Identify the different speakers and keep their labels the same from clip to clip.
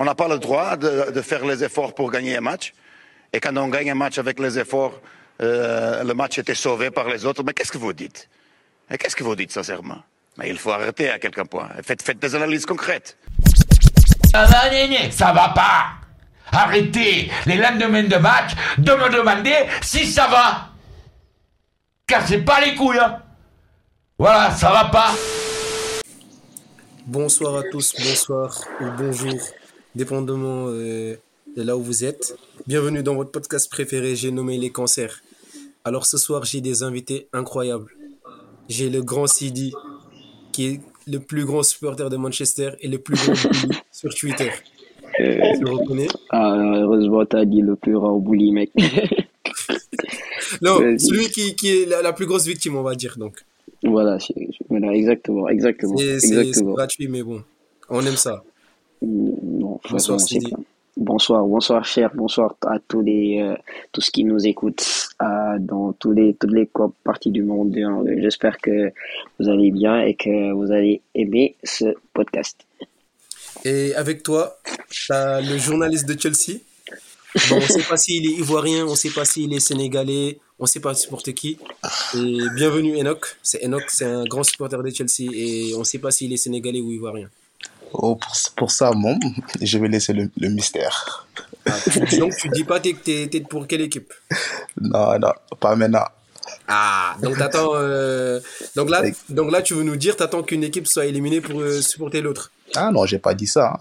Speaker 1: On n'a pas le droit de, de, faire les efforts pour gagner un match. Et quand on gagne un match avec les efforts, euh, le match était sauvé par les autres. Mais qu'est-ce que vous dites? Qu'est-ce que vous dites sincèrement? Mais il faut arrêter à quelqu'un point. Faites, faites des analyses concrètes.
Speaker 2: Ça va, ça va pas. Arrêtez les lendemains de match de me demander si ça va. Cassez pas les couilles. Hein. Voilà, ça va pas.
Speaker 3: Bonsoir à tous, bonsoir ou bonjour, dépendamment euh, de là où vous êtes. Bienvenue dans votre podcast préféré, j'ai nommé les cancers. Alors ce soir, j'ai des invités incroyables. J'ai le grand Sidi, qui est le plus grand supporter de Manchester et le plus grand sur Twitter.
Speaker 4: Euh, tu le reconnais? Ah, heureusement, t'as dit le plus grand bully, mec.
Speaker 3: non, celui qui, qui est la, la, plus grosse victime, on va dire, donc.
Speaker 4: Voilà, voilà exactement, exactement.
Speaker 3: C'est gratuit, mais bon, on aime ça.
Speaker 4: Bonsoir, Sidi. Bonsoir, bonsoir cher, bonsoir à tous les euh, tous qui nous écoutent euh, dans tous les toutes les parties du monde. J'espère que vous allez bien et que vous allez aimer ce podcast.
Speaker 3: Et avec toi, as le journaliste de Chelsea. Bon, on ne sait pas s'il est ivoirien, on ne sait pas s'il est sénégalais, on ne sait pas supporter qui. Et bienvenue Enoch. C'est Enoch, c'est un grand supporter de Chelsea et on ne sait pas s'il est sénégalais ou ivoirien.
Speaker 5: Oh, pour, pour, ça, bon, je vais laisser le, le mystère.
Speaker 3: Ah, tu, donc, tu dis pas que tu es, pour quelle équipe?
Speaker 5: Non, non, pas maintenant.
Speaker 3: Ah, donc t'attends. Euh... Donc, là, donc là, tu veux nous dire, t'attends qu'une équipe soit éliminée pour euh, supporter l'autre?
Speaker 5: Ah non, j'ai pas dit ça.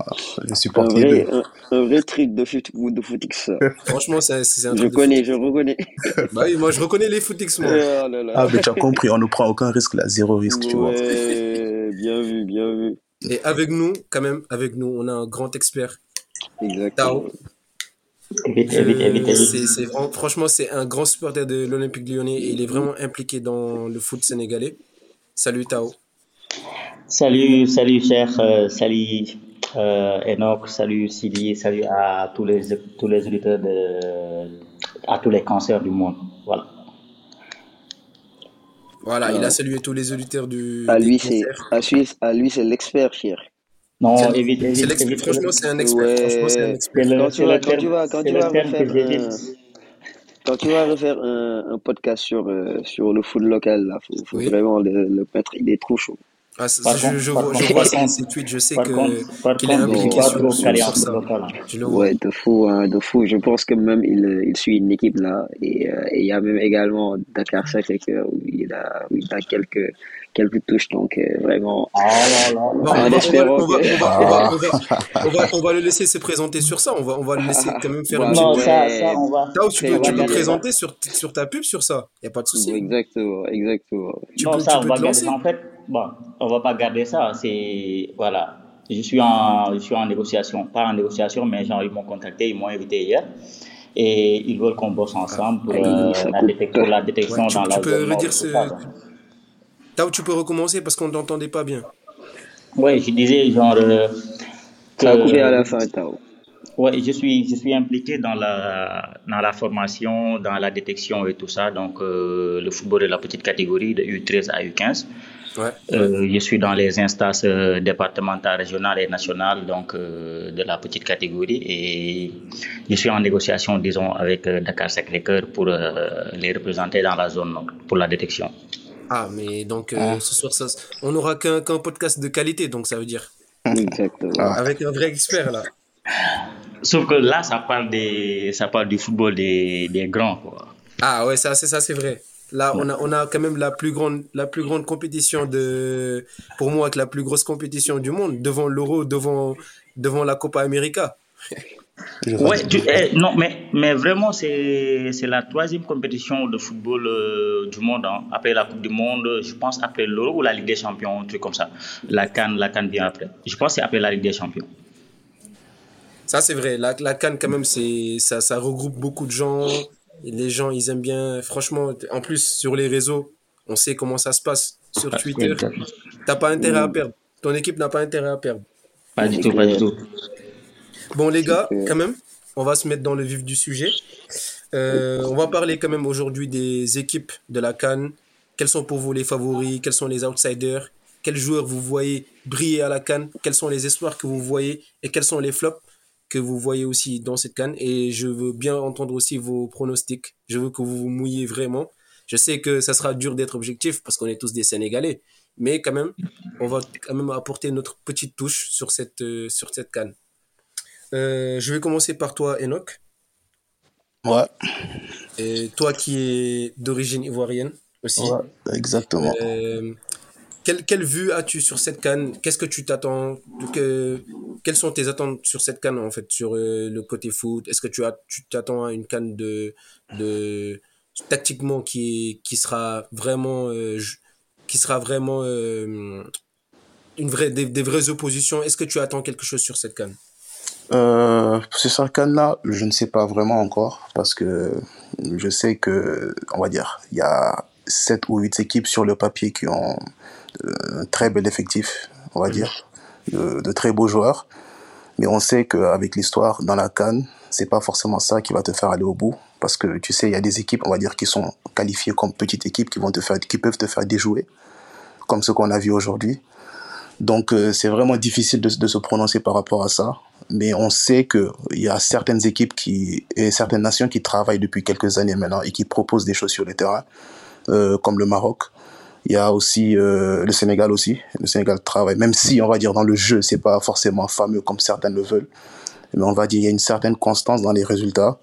Speaker 5: Je supporte
Speaker 4: un vrai, un, un, vrai truc de, foot, de footix.
Speaker 3: Franchement, c'est un truc.
Speaker 4: Je connais, je reconnais.
Speaker 3: bah oui, moi je reconnais les footix, moi.
Speaker 4: Oh là là.
Speaker 5: Ah, mais tu as compris, on ne prend aucun risque là, zéro risque,
Speaker 4: ouais,
Speaker 5: tu vois.
Speaker 4: Bien vu, bien vu.
Speaker 3: Et avec nous, quand même, avec nous, on a un grand expert.
Speaker 4: Exactement.
Speaker 3: Tao. C'est, franchement, c'est un grand supporter de l'Olympique lyonnais et il est vraiment impliqué dans le foot sénégalais. Salut Tao.
Speaker 6: Salut, salut cher, euh, salut euh, Enoch, salut Sidi, salut à tous les, tous les auditeurs, de, à tous les cancers du monde. Voilà.
Speaker 3: Voilà, il a salué tous les auditeurs du.
Speaker 4: À lui, c'est, à, à lui, c'est l'expert, cher.
Speaker 6: Non, évite, évite,
Speaker 3: évite, Franchement, c'est un expert. Ouais. Franchement, c'est un expert.
Speaker 4: Quand, tu vas, quand, tu vas, quand, tu vas refaire un, quand tu vas refaire un, un podcast sur, euh, sur le foot local, là, faut, faut oui. vraiment le, le mettre. Il est trop chaud.
Speaker 3: Ah, je, vois, je vois ça ses tweets, je sais que qu'il est impliqué sur, sur, sur ça.
Speaker 4: Je le vois. Ouais, de fou, hein, de fou. Je pense que même il, il suit une équipe là, et euh, il y a même également Dakar Sacré-Cœur où il a, où il a quelques quelques touches, donc euh, vraiment.
Speaker 3: Espérant on, va, le laisser se présenter sur ça. On va, on va le laisser quand même faire
Speaker 6: non,
Speaker 3: une
Speaker 6: petite. Ça, ça, on va.
Speaker 3: Là, tu peux, tu peux présenter sur, sur ta pub sur ça. Il n'y a pas de souci.
Speaker 4: Exactement, exactement.
Speaker 6: Tu non, peux, ça, tu peux on va garder. En fait, bon, on va pas garder ça. C'est voilà. Je suis en, je suis en négociation, pas en négociation, mais genre ils m'ont contacté, ils m'ont invité hier et ils veulent qu'on bosse ensemble pour, euh, la, détection, pour la détection
Speaker 3: ouais, tu,
Speaker 6: dans
Speaker 3: tu
Speaker 6: la
Speaker 3: peux
Speaker 6: zone
Speaker 3: redire ce... Tao, tu peux recommencer parce qu'on ne t'entendait pas bien.
Speaker 6: Oui, je disais genre euh, que
Speaker 4: Ça a coupé à la fin, Tao.
Speaker 6: Oui, je suis, je suis impliqué dans la, dans la formation, dans la détection et tout ça. Donc, euh, le football de la petite catégorie de U13 à U15.
Speaker 3: Ouais.
Speaker 6: Euh, je suis dans les instances euh, départementales, régionales et nationales donc euh, de la petite catégorie et je suis en négociation, disons, avec euh, Dakar Sacré-Cœur pour euh, les représenter dans la zone pour la détection.
Speaker 3: Ah, mais donc ah. ce soir, ça, on n'aura qu'un qu podcast de qualité, donc ça veut dire.
Speaker 4: Exactement.
Speaker 3: Ah. Avec un vrai expert là.
Speaker 6: Sauf que là, ça parle, des, ça parle du football des, des grands. Quoi.
Speaker 3: Ah ouais, ça c'est ça c'est vrai. Là, on a, on a quand même la plus grande, la plus grande compétition de, pour moi, avec la plus grosse compétition du monde, devant l'Euro, devant, devant la Copa América.
Speaker 6: ouais, tu, eh, non, mais, mais vraiment, c'est, c'est la troisième compétition de football euh, du monde. Hein. Après la Coupe du Monde, je pense après l'Euro ou la Ligue des Champions, un truc comme ça. La Cannes, la Cannes vient après. Je pense que c'est après la Ligue des Champions.
Speaker 3: Ça, c'est vrai. La, la Cannes, quand même, c'est, ça, ça regroupe beaucoup de gens. Les gens, ils aiment bien. Franchement, en plus, sur les réseaux, on sait comment ça se passe. Sur Twitter, t'as pas intérêt à perdre. Ton équipe n'a pas intérêt à perdre.
Speaker 6: Pas du tout, pas du tout.
Speaker 3: Bon, les gars, quand même, on va se mettre dans le vif du sujet. Euh, on va parler quand même aujourd'hui des équipes de la Cannes. Quels sont pour vous les favoris? Quels sont les outsiders? Quels joueurs vous voyez briller à la Cannes? Quels sont les espoirs que vous voyez? Et quels sont les flops? Que vous voyez aussi dans cette canne et je veux bien entendre aussi vos pronostics. Je veux que vous vous mouillez vraiment. Je sais que ça sera dur d'être objectif parce qu'on est tous des Sénégalais, mais quand même, on va quand même apporter notre petite touche sur cette, euh, sur cette canne. Euh, je vais commencer par toi, Enoch.
Speaker 5: Ouais.
Speaker 3: Et toi qui es d'origine ivoirienne aussi.
Speaker 5: Ouais, exactement.
Speaker 3: Euh, quelle, vue as-tu sur cette canne? Qu'est-ce que tu t'attends? Que, Quelles sont tes attentes sur cette canne en fait, sur euh, le côté foot? Est-ce que tu as, tu t'attends à une canne de, de tactiquement qui, qui sera vraiment, euh, qui sera vraiment euh, une vraie, des, vraies oppositions? Est-ce que tu attends quelque chose sur cette canne?
Speaker 5: Sur cette canne-là, je ne sais pas vraiment encore parce que je sais que, on va dire, il y a 7 ou 8 équipes sur le papier qui ont un très bel effectif, on va dire, de, très beaux joueurs. Mais on sait qu'avec l'histoire dans la Cannes, c'est pas forcément ça qui va te faire aller au bout. Parce que tu sais, il y a des équipes, on va dire, qui sont qualifiées comme petites équipes, qui, vont te faire, qui peuvent te faire déjouer, comme ce qu'on a vu aujourd'hui. Donc euh, c'est vraiment difficile de, se prononcer par rapport à ça. Mais on sait qu'il y a certaines équipes qui, et certaines nations qui travaillent depuis quelques années maintenant et qui proposent des choses sur le terrain, euh, comme le Maroc, il y a aussi euh, le Sénégal aussi. Le Sénégal travaille, même si on va dire dans le jeu, c'est pas forcément fameux comme certains le veulent, mais on va dire il y a une certaine constance dans les résultats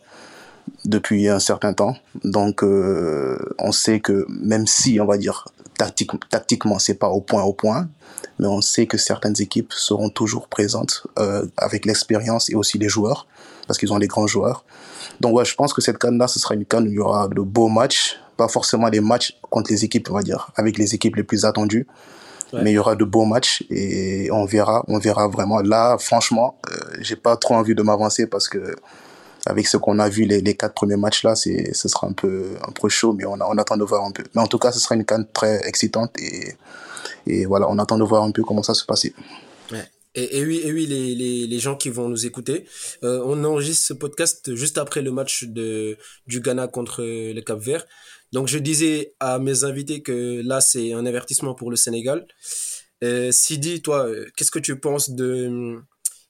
Speaker 5: depuis un certain temps. Donc euh, on sait que même si on va dire tactique, tactiquement c'est pas au point au point, mais on sait que certaines équipes seront toujours présentes euh, avec l'expérience et aussi les joueurs parce qu'ils ont des grands joueurs. Donc ouais, je pense que cette canne là, ce sera une canne où il y aura de beaux matchs pas forcément les matchs contre les équipes, on va dire, avec les équipes les plus attendues. Mais il y aura de beaux matchs et on verra, on verra vraiment. Là, franchement, euh, j'ai pas trop envie de m'avancer parce que avec ce qu'on a vu les, les quatre premiers matchs là, c'est, ce sera un peu, un peu chaud, mais on, a, on attend de voir un peu. Mais en tout cas, ce sera une canne très excitante et, et voilà, on attend de voir un peu comment ça se passer.
Speaker 3: Et, oui, et oui les, les, les, gens qui vont nous écouter, euh, on enregistre ce podcast juste après le match de, du Ghana contre le Cap Vert. Donc je disais à mes invités que là c'est un avertissement pour le Sénégal. Euh, Sidi, toi, qu'est-ce que tu penses de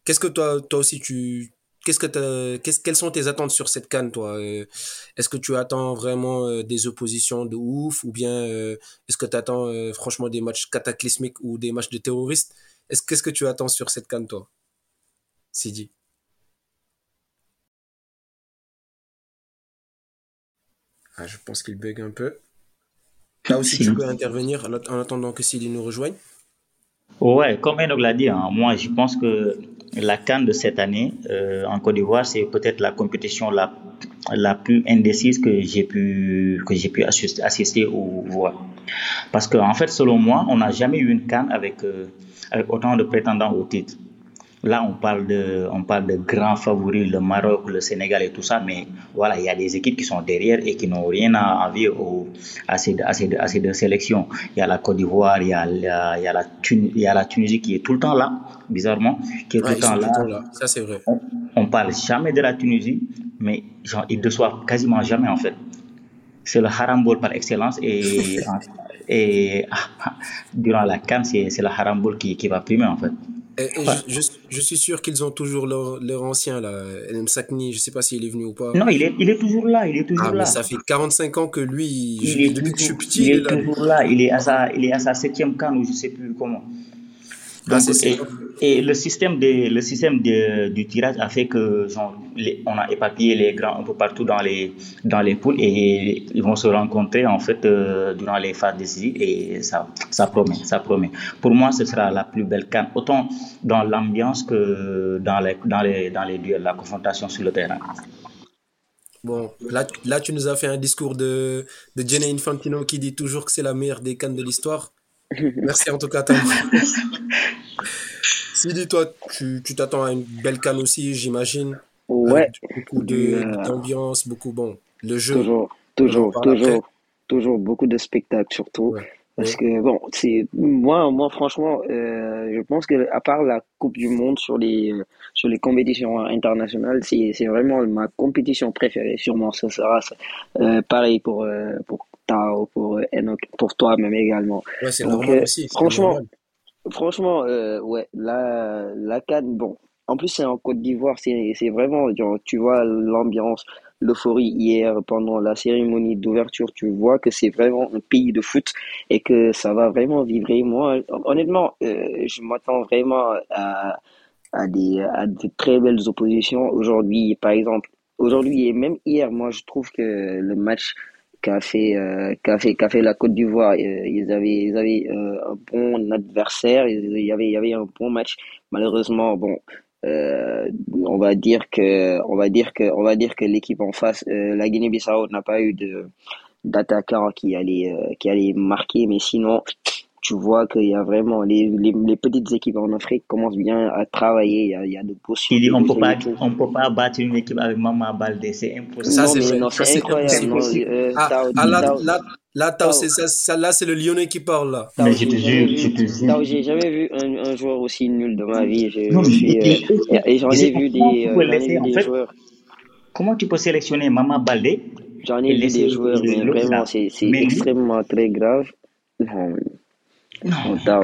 Speaker 3: qu'est-ce que toi toi aussi tu qu'est-ce que quelles sont tes attentes sur cette canne toi euh, Est-ce que tu attends vraiment euh, des oppositions de ouf ou bien euh, est-ce que tu attends franchement des matchs cataclysmiques ou des matchs de terroristes? Est-ce qu'est-ce que tu attends sur cette canne toi Sidi? Ah, je pense qu'il bug un peu. Là aussi, tu peux intervenir en attendant que Sidi nous rejoigne.
Speaker 6: Ouais, comme Enoch l'a dit, hein, moi je pense que la Cannes de cette année euh, en Côte d'Ivoire, c'est peut-être la compétition la, la plus indécise que j'ai pu, que j'ai pu assister ou voir. Parce qu'en en fait, selon moi, on n'a jamais eu une Cannes avec, euh, avec autant de prétendants au titre. Là, on parle de, on parle de grands favoris, le Maroc, le Sénégal et tout ça, mais voilà, il y a des équipes qui sont derrière et qui n'ont rien à envier au, à, ces, à, ces, à ces deux sélections. Il y a la Côte d'Ivoire, il, y a, il, y a la il y a la Tunisie qui est tout le temps là, bizarrement, qui est tout le temps là.
Speaker 3: Ça, c'est vrai.
Speaker 6: On, on parle jamais de la Tunisie, mais genre, ils ne reçoivent quasiment jamais, en fait. C'est le harambol par excellence et, et durant la Cannes, c'est le harambol qui, qui va primer, en fait.
Speaker 3: Et, je, je, suis sûr qu'ils ont toujours leur, leur ancien, là, Sakni, je sais pas s'il est venu ou pas.
Speaker 6: Non, il est, il est toujours là, il est toujours ah, là.
Speaker 3: ça fait 45 ans que lui,
Speaker 6: il est depuis toujours, que je suis petit, il est, il est toujours là, il est à sa, il est à sa septième canne ou je sais plus comment. Ah, et, le système, de, le système de, du tirage a fait que genre, on a éparpillé les grands un peu partout dans les, dans les poules et ils vont se rencontrer en fait euh, durant les phases décisives et ça, ça promet, ça promet. Pour moi, ce sera la plus belle canne, autant dans l'ambiance que dans les, dans, les, dans les duels, la confrontation sur le terrain.
Speaker 3: Bon, là, là, tu nous as fait un discours de, de Jenny Infantino qui dit toujours que c'est la meilleure des cannes de l'histoire. Merci en tout cas, Tom. Sidi, toi, tu t'attends à une belle canne aussi, j'imagine.
Speaker 4: Ouais.
Speaker 3: beaucoup euh, d'ambiance, beaucoup, bon, le jeu.
Speaker 4: Toujours, toujours, toujours, toujours beaucoup de spectacles surtout. Parce que bon, c'est moi, moi franchement, euh, je pense que à part la Coupe du Monde sur les sur les compétitions internationales, c'est c'est vraiment ma compétition préférée. Sûrement, ce sera euh, pareil pour pour pour toi même également.
Speaker 3: Ouais, c'est normal aussi.
Speaker 4: Franchement, franchement, ouais, la la Cannes, bon, en plus, c'est en Côte d'Ivoire, c'est vraiment, tu vois l'ambiance, l'euphorie hier pendant la cérémonie d'ouverture, tu vois que c'est vraiment un pays de foot et que ça va vraiment vibrer. Moi, honnêtement, euh, je m'attends vraiment à, à, des, à de très belles oppositions. Aujourd'hui, par exemple, aujourd'hui et même hier, moi, je trouve que le match qu'a fait, euh, qu'a fait, qu'a fait la Côte d'Ivoire, euh, ils avaient, ils avaient euh, un bon adversaire, il y avait, avait un bon match. Malheureusement, bon, on va dire que on va dire que on va dire que l'équipe en face la Guinée-Bissau n'a pas eu de d'attaquant qui allait qui allait marquer. Mais sinon tu vois qu'il y a vraiment les, les, petites équipes en Afrique commencent bien à travailler il y a, il y a de
Speaker 6: possibilités on peut pas on peut pas battre une équipe avec Mama Baldé c'est impossible
Speaker 4: ça c'est incroyable
Speaker 3: ah, ah, Là, c'est ça, là, c'est le Lyonnais qui parle là.
Speaker 6: Mais je te jure, je te jure.
Speaker 4: J'ai jamais vu un, un, joueur aussi nul de ma vie. Je, non, suis, euh, et j'en ai vu des, euh, des joueurs.
Speaker 6: Comment tu peux sélectionner Mama Baldé
Speaker 4: J'en ai vu des joueurs, mais vraiment, c'est extrêmement très grave. Non. Non.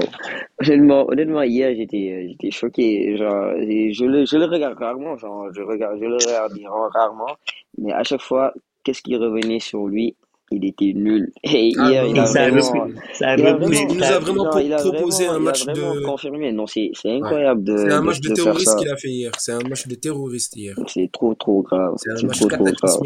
Speaker 4: Honnêtement, honnêtement, hier, j'étais, j'étais choqué. Genre, je le, je le regarde rarement. Genre, je regarde, je le regarde rarement. Mais à chaque fois, qu'est-ce qui revenait sur lui? il était nul. Et ah, hier, il, a vraiment,
Speaker 3: il, nous a vraiment proposé un match de.
Speaker 4: confirmé. Non, c'est incroyable de.
Speaker 3: C'est un match de, de terroriste qu'il a fait hier. C'est un match de terroriste hier.
Speaker 4: C'est trop, trop grave.
Speaker 3: C'est un match trop, trop grave.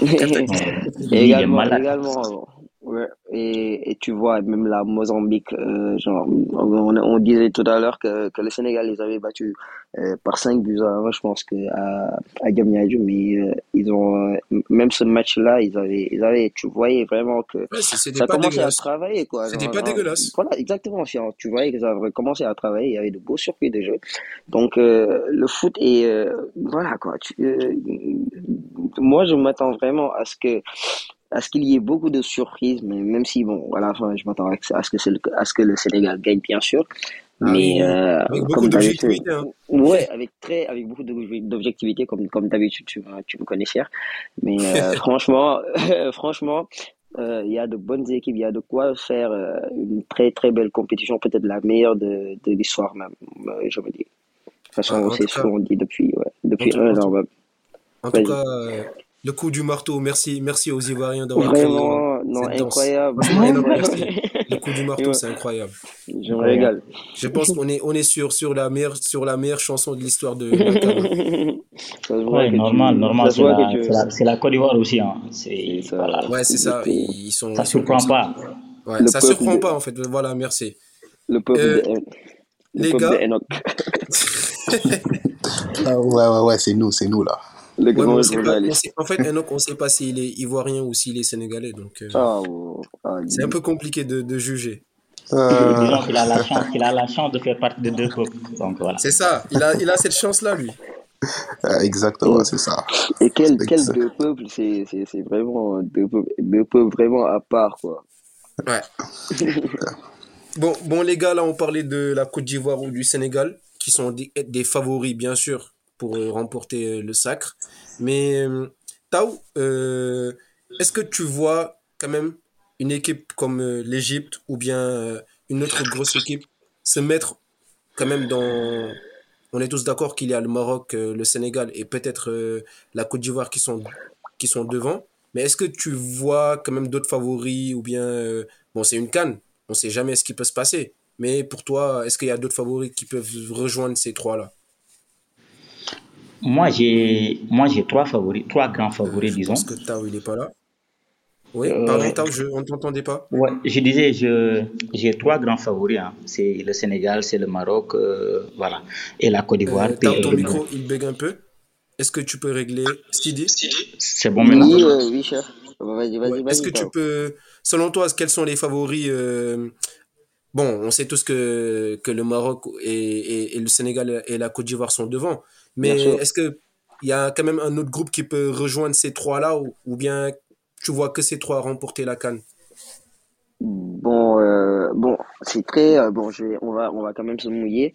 Speaker 4: également, également, Ouais, et, et tu vois, même la Mozambique, euh, genre, on, on, disait tout à l'heure que, que le Sénégal les avait battus euh, par 5 buts à 1, je pense, que à, à mais euh, ils ont, euh, même ce match-là, ils avaient, ils avaient, tu voyais vraiment que
Speaker 3: ouais, ça commençait à travailler, quoi. C'était pas dégueulasse.
Speaker 4: Voilà, exactement. Tu voyais que ça avait commencé à travailler, il y avait de beaux circuits de jeu. Donc, le foot est, voilà, quoi. Tu, moi, je m'attends vraiment à ce que à ce qu'il y ait beaucoup de surprises, mais même si, bon, à la fin, je m'attends à ce que, le, à ce que le Sénégal gagne, bien sûr. Ah mais euh,
Speaker 3: avec beaucoup d'objectivité. Hein.
Speaker 4: Ouais, avec très, avec beaucoup d'objectivité, comme comme d'habitude, tu, tu me connais cher. Mais euh, franchement, franchement, euh, il y a de bonnes équipes, il y a de quoi faire euh, une très très belle compétition, peut-être la meilleure de, de l'histoire même, euh, je me dis. De toute façon, ah, c'est ce qu'on dit depuis, ouais, depuis un an.
Speaker 3: En tout cas, le coup du marteau. Merci, merci aux Ivoiriens d'avoir
Speaker 4: Vraiment, non, incroyable.
Speaker 3: le coup du marteau, c'est incroyable.
Speaker 4: Je me régale.
Speaker 3: Je pense qu'on est, on est sur, sur, la meilleure, sur la meilleure chanson de l'histoire de
Speaker 6: Oui, normal, normal. C'est la, Côte d'Ivoire aussi. Hein. C'est,
Speaker 3: voilà. Ouais, c'est ça. Ils sont,
Speaker 6: ça surprend pas.
Speaker 3: Ouais, ça surprend pas, en fait. Voilà, merci.
Speaker 4: Le peuple euh, de...
Speaker 3: Les gars.
Speaker 5: ah, ouais, ouais, ouais, c'est nous, c'est nous, là
Speaker 3: en fait, Enoch, on ne sait pas s'il est ivoirien ou s'il est sénégalais. Donc, euh,
Speaker 4: ah, oh, ah,
Speaker 3: c'est un peu compliqué de, de juger.
Speaker 6: Euh... Il, a la chance, il a la chance de faire partie de deux peuples. Donc, voilà.
Speaker 3: C'est ça, il a, il a cette chance-là, lui.
Speaker 5: Ah, exactement, c'est ça.
Speaker 4: Et quel, quel deux peuples, c'est, c'est, vraiment deux peuples, deux peuples vraiment à part, quoi.
Speaker 3: Ouais. bon, bon, les gars, là, on parlait de la Côte d'Ivoire ou du Sénégal, qui sont des, des favoris, bien sûr, pour euh, remporter euh, le sacre. Mais euh, Tao, est-ce que tu vois quand même une équipe comme l'Égypte ou bien une autre grosse équipe se mettre quand même dans... On est tous d'accord qu'il y a le Maroc, le Sénégal et peut-être la Côte d'Ivoire qui sont, qui sont devant. Mais est-ce que tu vois quand même d'autres favoris ou bien... bon, c'est une canne, on ne sait jamais ce qui peut se passer. Mais pour toi, est-ce qu'il y a d'autres favoris qui peuvent rejoindre ces trois-là?
Speaker 6: Moi, j'ai, moi, j'ai trois favoris, trois grands favoris, disons.
Speaker 3: Parce que Tao, il n'est pas là. Oui, euh, pardon, Tao, je, on ne t'entendait pas.
Speaker 6: Ouais, je disais, je, j'ai trois grands favoris. Hein. C'est le Sénégal, c'est le Maroc, euh, voilà, et la Côte d'Ivoire. Euh,
Speaker 3: Tao, ton micro, il bug un peu. Est-ce que tu peux régler Stidi
Speaker 6: C'est bon maintenant.
Speaker 4: Oui, euh, oui, cher. Vas-y, vas-y, vas-y.
Speaker 3: Est-ce que tu peux, selon toi, quels sont les favoris Bon, on sait tous que, que le Maroc et, et, et le Sénégal et la Côte d'Ivoire sont devant. Mais est-ce qu'il y a quand même un autre groupe qui peut rejoindre ces trois-là ou, bien tu vois que ces trois remporter la canne
Speaker 4: Bon, euh, bon, c'est très euh, bon. Je on va, on va quand même se mouiller.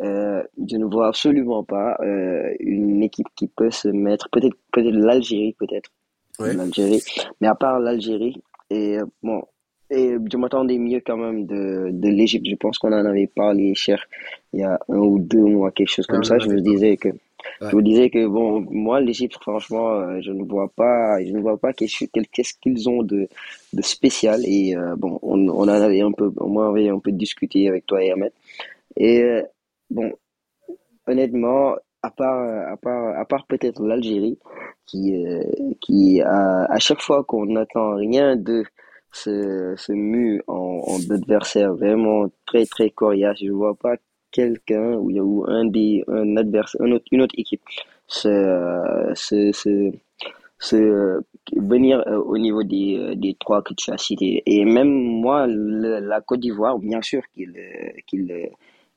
Speaker 4: Euh, je ne vois absolument pas une équipe qui peut se mettre. Peut-être, peut-être l'Algérie, peut-être. L'Algérie. Mais à part l'Algérie, et bon, et je m'attendais mieux quand même de, de l'Égypte. Je pense qu'on en avait parlé, cher, il y a un ou deux mois, quelque chose comme ça. Je me disais que, je me disais que bon, moi, l'Égypte, franchement, euh, je ne vois pas, je ne vois pas qu'est-ce qu'ils ont de, de spécial. Et euh, bon, on, on en avait un peu, on avait un peu discuté avec toi et Ahmed. Et euh, bon, honnêtement, à part, à part, à part peut-être l'Algérie, qui, qui à, à chaque fois qu'on n'attend rien de se, se mue en, adversaire vraiment très très coriace. Je vois pas quelqu'un ou, un des un adversaire, une autre, une autre équipe se, se, se, se venir euh, au niveau des, euh, des trois que tu as cités. Et même moi, la Côte d'Ivoire, bien sûr qu'ils qu'ils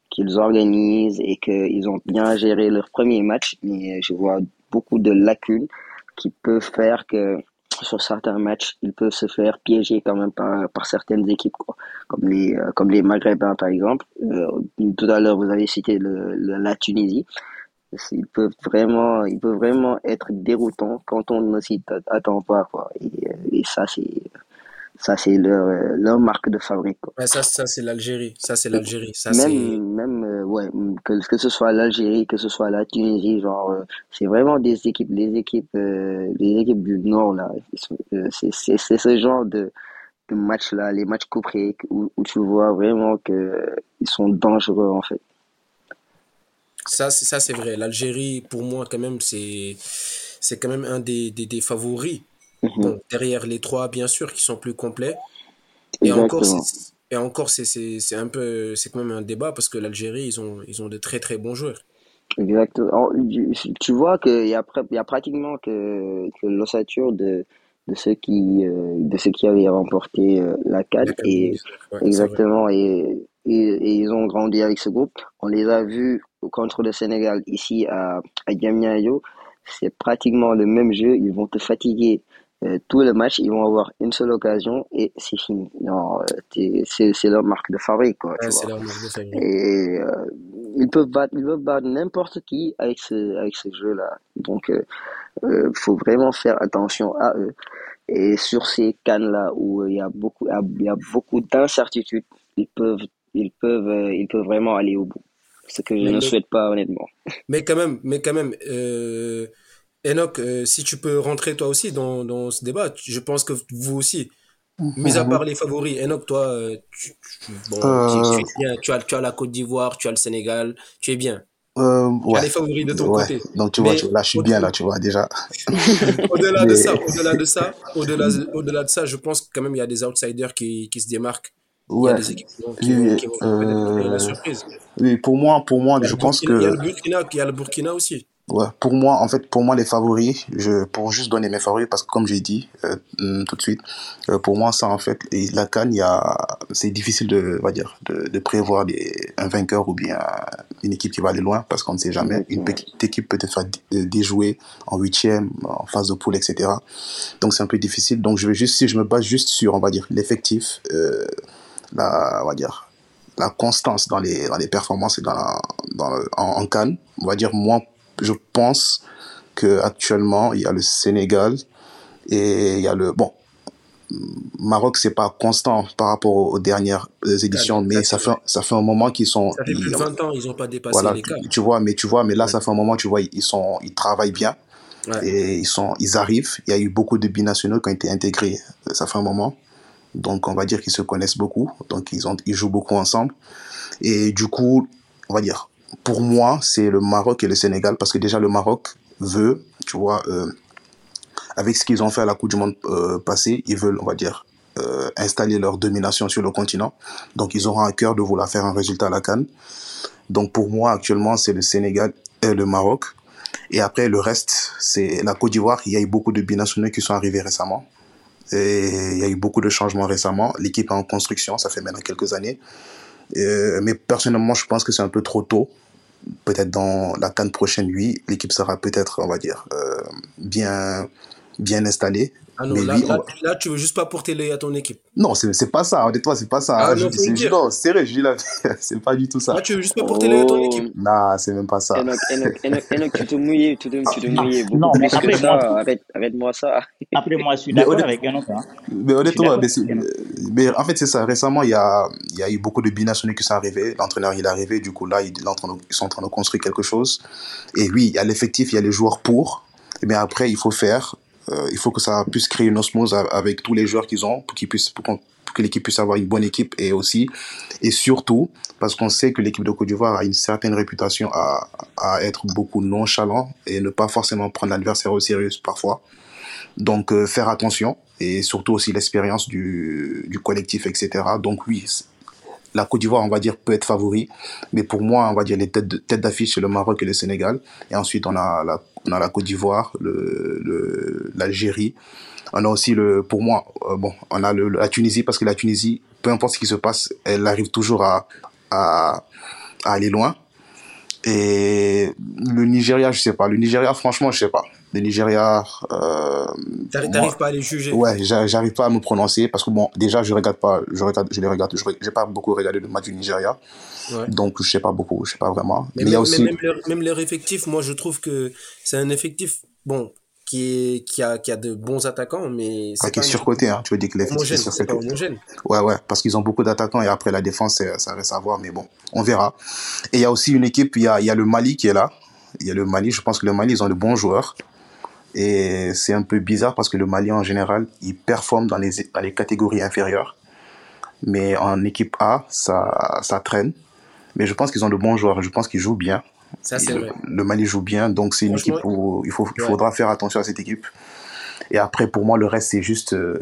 Speaker 4: qu'ils organisent et qu'ils ont bien géré leur premier match, mais je vois beaucoup de lacunes qui peuvent faire que sur certains matchs, ils peuvent se faire piéger quand même par, par certaines équipes, quoi. comme les euh, comme les Maghrébins par exemple. Euh, tout à l'heure, vous avez cité le, la Tunisie. Ils peuvent vraiment, vraiment être déroutants quand on ne s'y attend pas, quoi. Et, euh, et ça, c'est ça, c'est leur, euh, leur marque de fabrique. Quoi.
Speaker 3: Ouais, ça, ça c'est l'Algérie. Ça, c'est l'Algérie. Ça,
Speaker 4: même, même euh, ouais, que, que ce soit l'Algérie, que ce soit la Tunisie, genre, euh, c'est vraiment des équipes, les équipes, les équipes du Nord, là. c'est ce genre de, de match-là, les matchs couperés, où, où tu vois vraiment que ils sont dangereux, en fait.
Speaker 3: Ça, ça c'est vrai. L'Algérie, pour moi, quand même, c'est c'est quand même un des, des, des favoris Mhm. derrière les trois, bien sûr, qui sont plus complets. Et encore, et encore, c'est un peu, c'est quand même un débat parce que l'Algérie, ils ont, ils ont de très très bons joueurs.
Speaker 4: Exactement. Tu vois qu'il y a, y a pratiquement que, que l'ossature de, de ceux qui, euh, de ceux qui avaient remporté euh, la 4 et exactement et, et, ils ont grandi avec ce groupe. On les a vus contre le Sénégal ici à, à. C'est pratiquement le même jeu. Ils vont te fatiguer euh, tous les matchs, ils vont avoir une seule occasion et c'est fini. Euh, c'est leur marque de fabrique. Quoi, Et euh, ils peuvent battre, ils peuvent battre n'importe qui avec ce, avec ce jeu-là. Donc, il faut vraiment faire attention à eux. Et sur ces cannes-là où il y a beaucoup, il y a beaucoup d'incertitudes, ils peuvent, ils peuvent, ils peuvent vraiment aller au bout. Ce que je ne souhaite pas honnêtement.
Speaker 3: Mais quand même, mais quand même. Euh Enoch, euh, si tu peux rentrer toi aussi dans, dans ce débat, je pense que vous aussi. Mis à part les favoris, Enoch, toi, euh, tu, bon, euh. bien. Tu, as, tu as la Côte d'Ivoire, tu as le Sénégal, tu es bien.
Speaker 5: Euh,
Speaker 3: tu as les favoris de ton côté.
Speaker 5: Donc tu vois, là je suis bien là, tu vois déjà.
Speaker 3: au-delà de ça, au-delà de ça, au-delà, au-delà de ça, je pense quand même il y a des outsiders qui, qui se démarquent. Il y a des équipes qui, vont, qui vont la surprise.
Speaker 5: Oui, pour moi, pour moi, je pense que.
Speaker 3: Il y a le Burkina, il y a le Burkina aussi.
Speaker 5: Ouais, pour moi, en fait, pour moi, les favoris, je, pour juste donner mes favoris, parce que comme j'ai dit euh, mm, tout de suite, euh, pour moi, ça, en fait, la canne, il y a, c'est difficile de, va dire, de, de prévoir des, un vainqueur ou bien une équipe qui va aller loin, parce qu'on ne sait jamais. Une petite équipe peut être déjouer en huitième, en phase de poule, etc. Donc, c'est un peu difficile. Donc, je vais juste, si je me base juste sur, on va dire, l'effectif, euh, la, on va dire, la constance dans les, dans les performances et dans, dans en, en canne, on va dire, moins je pense que actuellement il y a le Sénégal et il y a le bon Maroc c'est pas constant par rapport aux dernières éditions mais ça fait ça fait un moment qu'ils sont
Speaker 3: ça fait plus de 20 ans ils ont pas dépassé
Speaker 5: voilà,
Speaker 3: les cas
Speaker 5: tu vois mais tu vois mais là ça fait un moment tu vois ils sont ils travaillent bien et ils sont ils arrivent. Il y a eu beaucoup de binationaux qui ont été intégrés ça fait un moment donc on va dire qu'ils se connaissent beaucoup donc ils ont ils jouent beaucoup ensemble et du coup on va dire pour moi, c'est le Maroc et le Sénégal, parce que déjà le Maroc veut, tu vois, euh, avec ce qu'ils ont fait à la Coupe du Monde euh, passée, ils veulent, on va dire, euh, installer leur domination sur le continent. Donc ils auront à cœur de vouloir faire un résultat à la Cannes. Donc pour moi, actuellement, c'est le Sénégal et le Maroc. Et après, le reste, c'est la Côte d'Ivoire. Il y a eu beaucoup de binationaux qui sont arrivés récemment. Il y a eu beaucoup de changements récemment. L'équipe est en construction, ça fait maintenant quelques années. mais personnellement, je pense que c'est un peu trop tôt peut-être dans la canne prochaine, oui, l'équipe sera peut-être, on va dire, euh, bien, bien installée.
Speaker 3: Ah non, là, tu veux juste pas porter l'œil à ton équipe.
Speaker 5: Non, c'est pas ça. Honnêtement, c'est pas ça. Ah, je, non, non c'est vrai, je dis là, c'est pas du tout ça.
Speaker 3: Ah, tu veux juste pas porter l'œil à ton oh. équipe?
Speaker 5: Non, c'est même pas ça.
Speaker 4: Enoch, Enoch, Enoch, tu te mouilles, tu te, tu te mouilles beaucoup non, mais plus après, que ça. Arrête, arrête-moi ça.
Speaker 6: Après, moi, je suis d'accord avec Enoch. Hein.
Speaker 5: Mais honnêtement, mais, mais, en fait, c'est ça. Récemment, il y a, il y a eu beaucoup de binationaux qui sont arrivés. L'entraîneur, il est arrivé. Du coup, là, ils, ils sont en train de construire quelque chose. Et oui, il y a l'effectif, il y a les joueurs pour. Mais après, il faut faire euh, il faut que ça puisse créer une osmose avec tous les joueurs qu'ils ont pour qu'ils puissent pour, que l'équipe puisse avoir une bonne équipe et aussi et surtout parce qu'on sait que l'équipe de Côte d'Ivoire a une certaine réputation à, à être beaucoup nonchalant et ne pas forcément prendre l'adversaire au sérieux parfois. Donc euh, faire attention et surtout aussi l'expérience du, du collectif, etc. Donc oui, la Côte d'Ivoire, on va dire, peut être favori. Mais pour moi, on va dire les têtes d'affiche, c'est le Maroc et le Sénégal. Et ensuite, on a la, on a la Côte d'Ivoire, l'Algérie. Le, on a aussi, le, pour moi, euh, bon, on a le, la Tunisie, parce que la Tunisie, peu importe ce qui se passe, elle arrive toujours à, à, à aller loin. Et le Nigeria, je sais pas. Le Nigeria, franchement, je sais pas. Le Nigeria. Euh,
Speaker 3: T'arrives pas à les juger
Speaker 5: Ouais, j'arrive pas à me prononcer parce que bon, déjà, je regarde pas, je regarde, je les regarde, j'ai pas beaucoup regardé le match du Nigeria. Donc, je sais pas beaucoup, je sais pas vraiment.
Speaker 3: Mais, même, aussi... même, leur, même leur effectif, moi, je trouve que c'est un effectif, bon, qui, est, qui, a, qui a de bons attaquants, mais.
Speaker 5: c'est qui est surcoté, hein. Tu veux dire que l'effectif
Speaker 3: est surcoté.
Speaker 5: Ouais, ouais, parce qu'ils ont beaucoup d'attaquants et après la défense, ça reste à voir, mais bon, on verra. Et il y a aussi une équipe, il y a, il y a le Mali qui est là. Il y a le Mali, je pense que le Mali, ils ont de bons joueurs. Et c'est un peu bizarre parce que le Mali, en général, il performe dans les, dans les catégories inférieures. Mais en équipe A, ça, ça traîne. Mais je pense qu'ils ont de bons joueurs. Je pense qu'ils jouent bien.
Speaker 3: Ça, c'est vrai.
Speaker 5: Le Mali joue bien, donc c'est une équipe où il, faut, il faudra faire attention à cette équipe. Et après, pour moi, le reste, c'est juste, euh,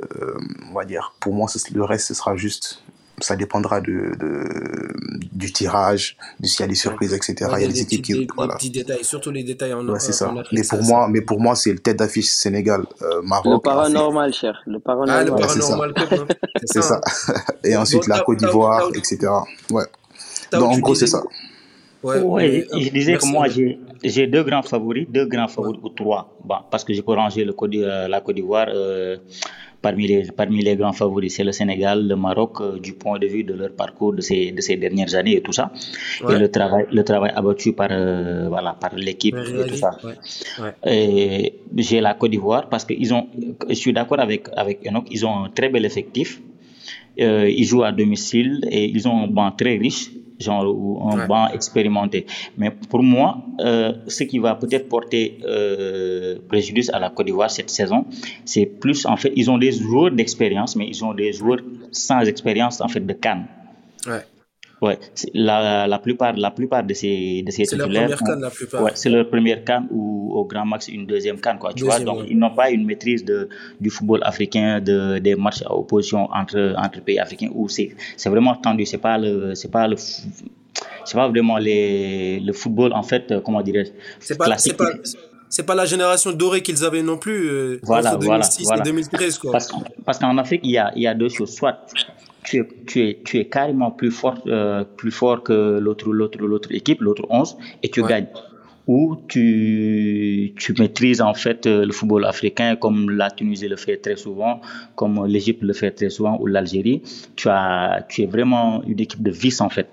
Speaker 5: on va dire, pour moi, le reste, ce sera juste, ça dépendra de, de du tirage, du s'il y a des surprises, etc.
Speaker 3: il y a des, équipes qui, voilà. petits détails, surtout les détails en,
Speaker 5: ouais, c'est ça. mais pour moi, mais pour moi, c'est le tête d'affiche Sénégal, euh, Maroc.
Speaker 4: Le paranormal, cher. Le paranormal.
Speaker 3: Ah, le paranormal,
Speaker 5: c'est ça. Et ensuite, la Côte d'Ivoire, etc. Ouais. Donc, en gros, c'est ça.
Speaker 6: Ouais, je disais que moi, j'ai deux grands favoris, deux grands favoris ou trois. Bon, parce que je peux ranger le euh, la Côte d'Ivoire euh, parmi, les, parmi les grands favoris. C'est le Sénégal, le Maroc, euh, du point de vue de leur parcours de ces, de ces dernières années et tout ça. Et le travail, le travail abattu par, voilà, par l'équipe et tout ça. J'ai la Côte d'Ivoire parce que ils ont, je suis d'accord avec, avec Enoch, ils ont un très bel effectif. ils jouent à domicile et ils ont un banc très riche genre un banc expérimenté. Mais pour moi, euh, ce qui va peut-être porter euh, préjudice à la Côte d'Ivoire cette saison, c'est plus en fait, ils ont des joueurs d'expérience, mais ils ont des joueurs sans expérience en fait de Cannes.
Speaker 3: Ouais.
Speaker 6: Ouais, la, la, plupart, la plupart de ces, de ces
Speaker 3: C'est leur première canne, la plupart.
Speaker 6: Ouais, c'est leur première canne ou au grand max une deuxième canne, quoi. Tu vois, donc ils n'ont pas une maîtrise de, du football africain, de, des matchs à opposition entre, entre pays africains où c'est, c'est vraiment tendu. C'est pas le, c'est pas le, c'est pas vraiment les, le football, en fait, comment dirais-je,
Speaker 3: c'est pas, c'est pas, c'est pas la génération dorée qu'ils avaient non plus euh,
Speaker 6: voilà, entre
Speaker 3: 2006
Speaker 6: voilà,
Speaker 3: et 2013 quoi.
Speaker 6: Parce, parce qu'en Afrique il y a, il y a deux choses soit tu es, tu es, tu es carrément plus fort, euh, plus fort que l'autre, l'autre, l'autre équipe, l'autre 11, et tu gagnes. Ou tu, tu maîtrises en fait euh, le football africain comme la Tunisie le fait très souvent, comme l'Égypte le fait très souvent, ou l'Algérie. Tu, as, tu es vraiment une équipe de vis en fait.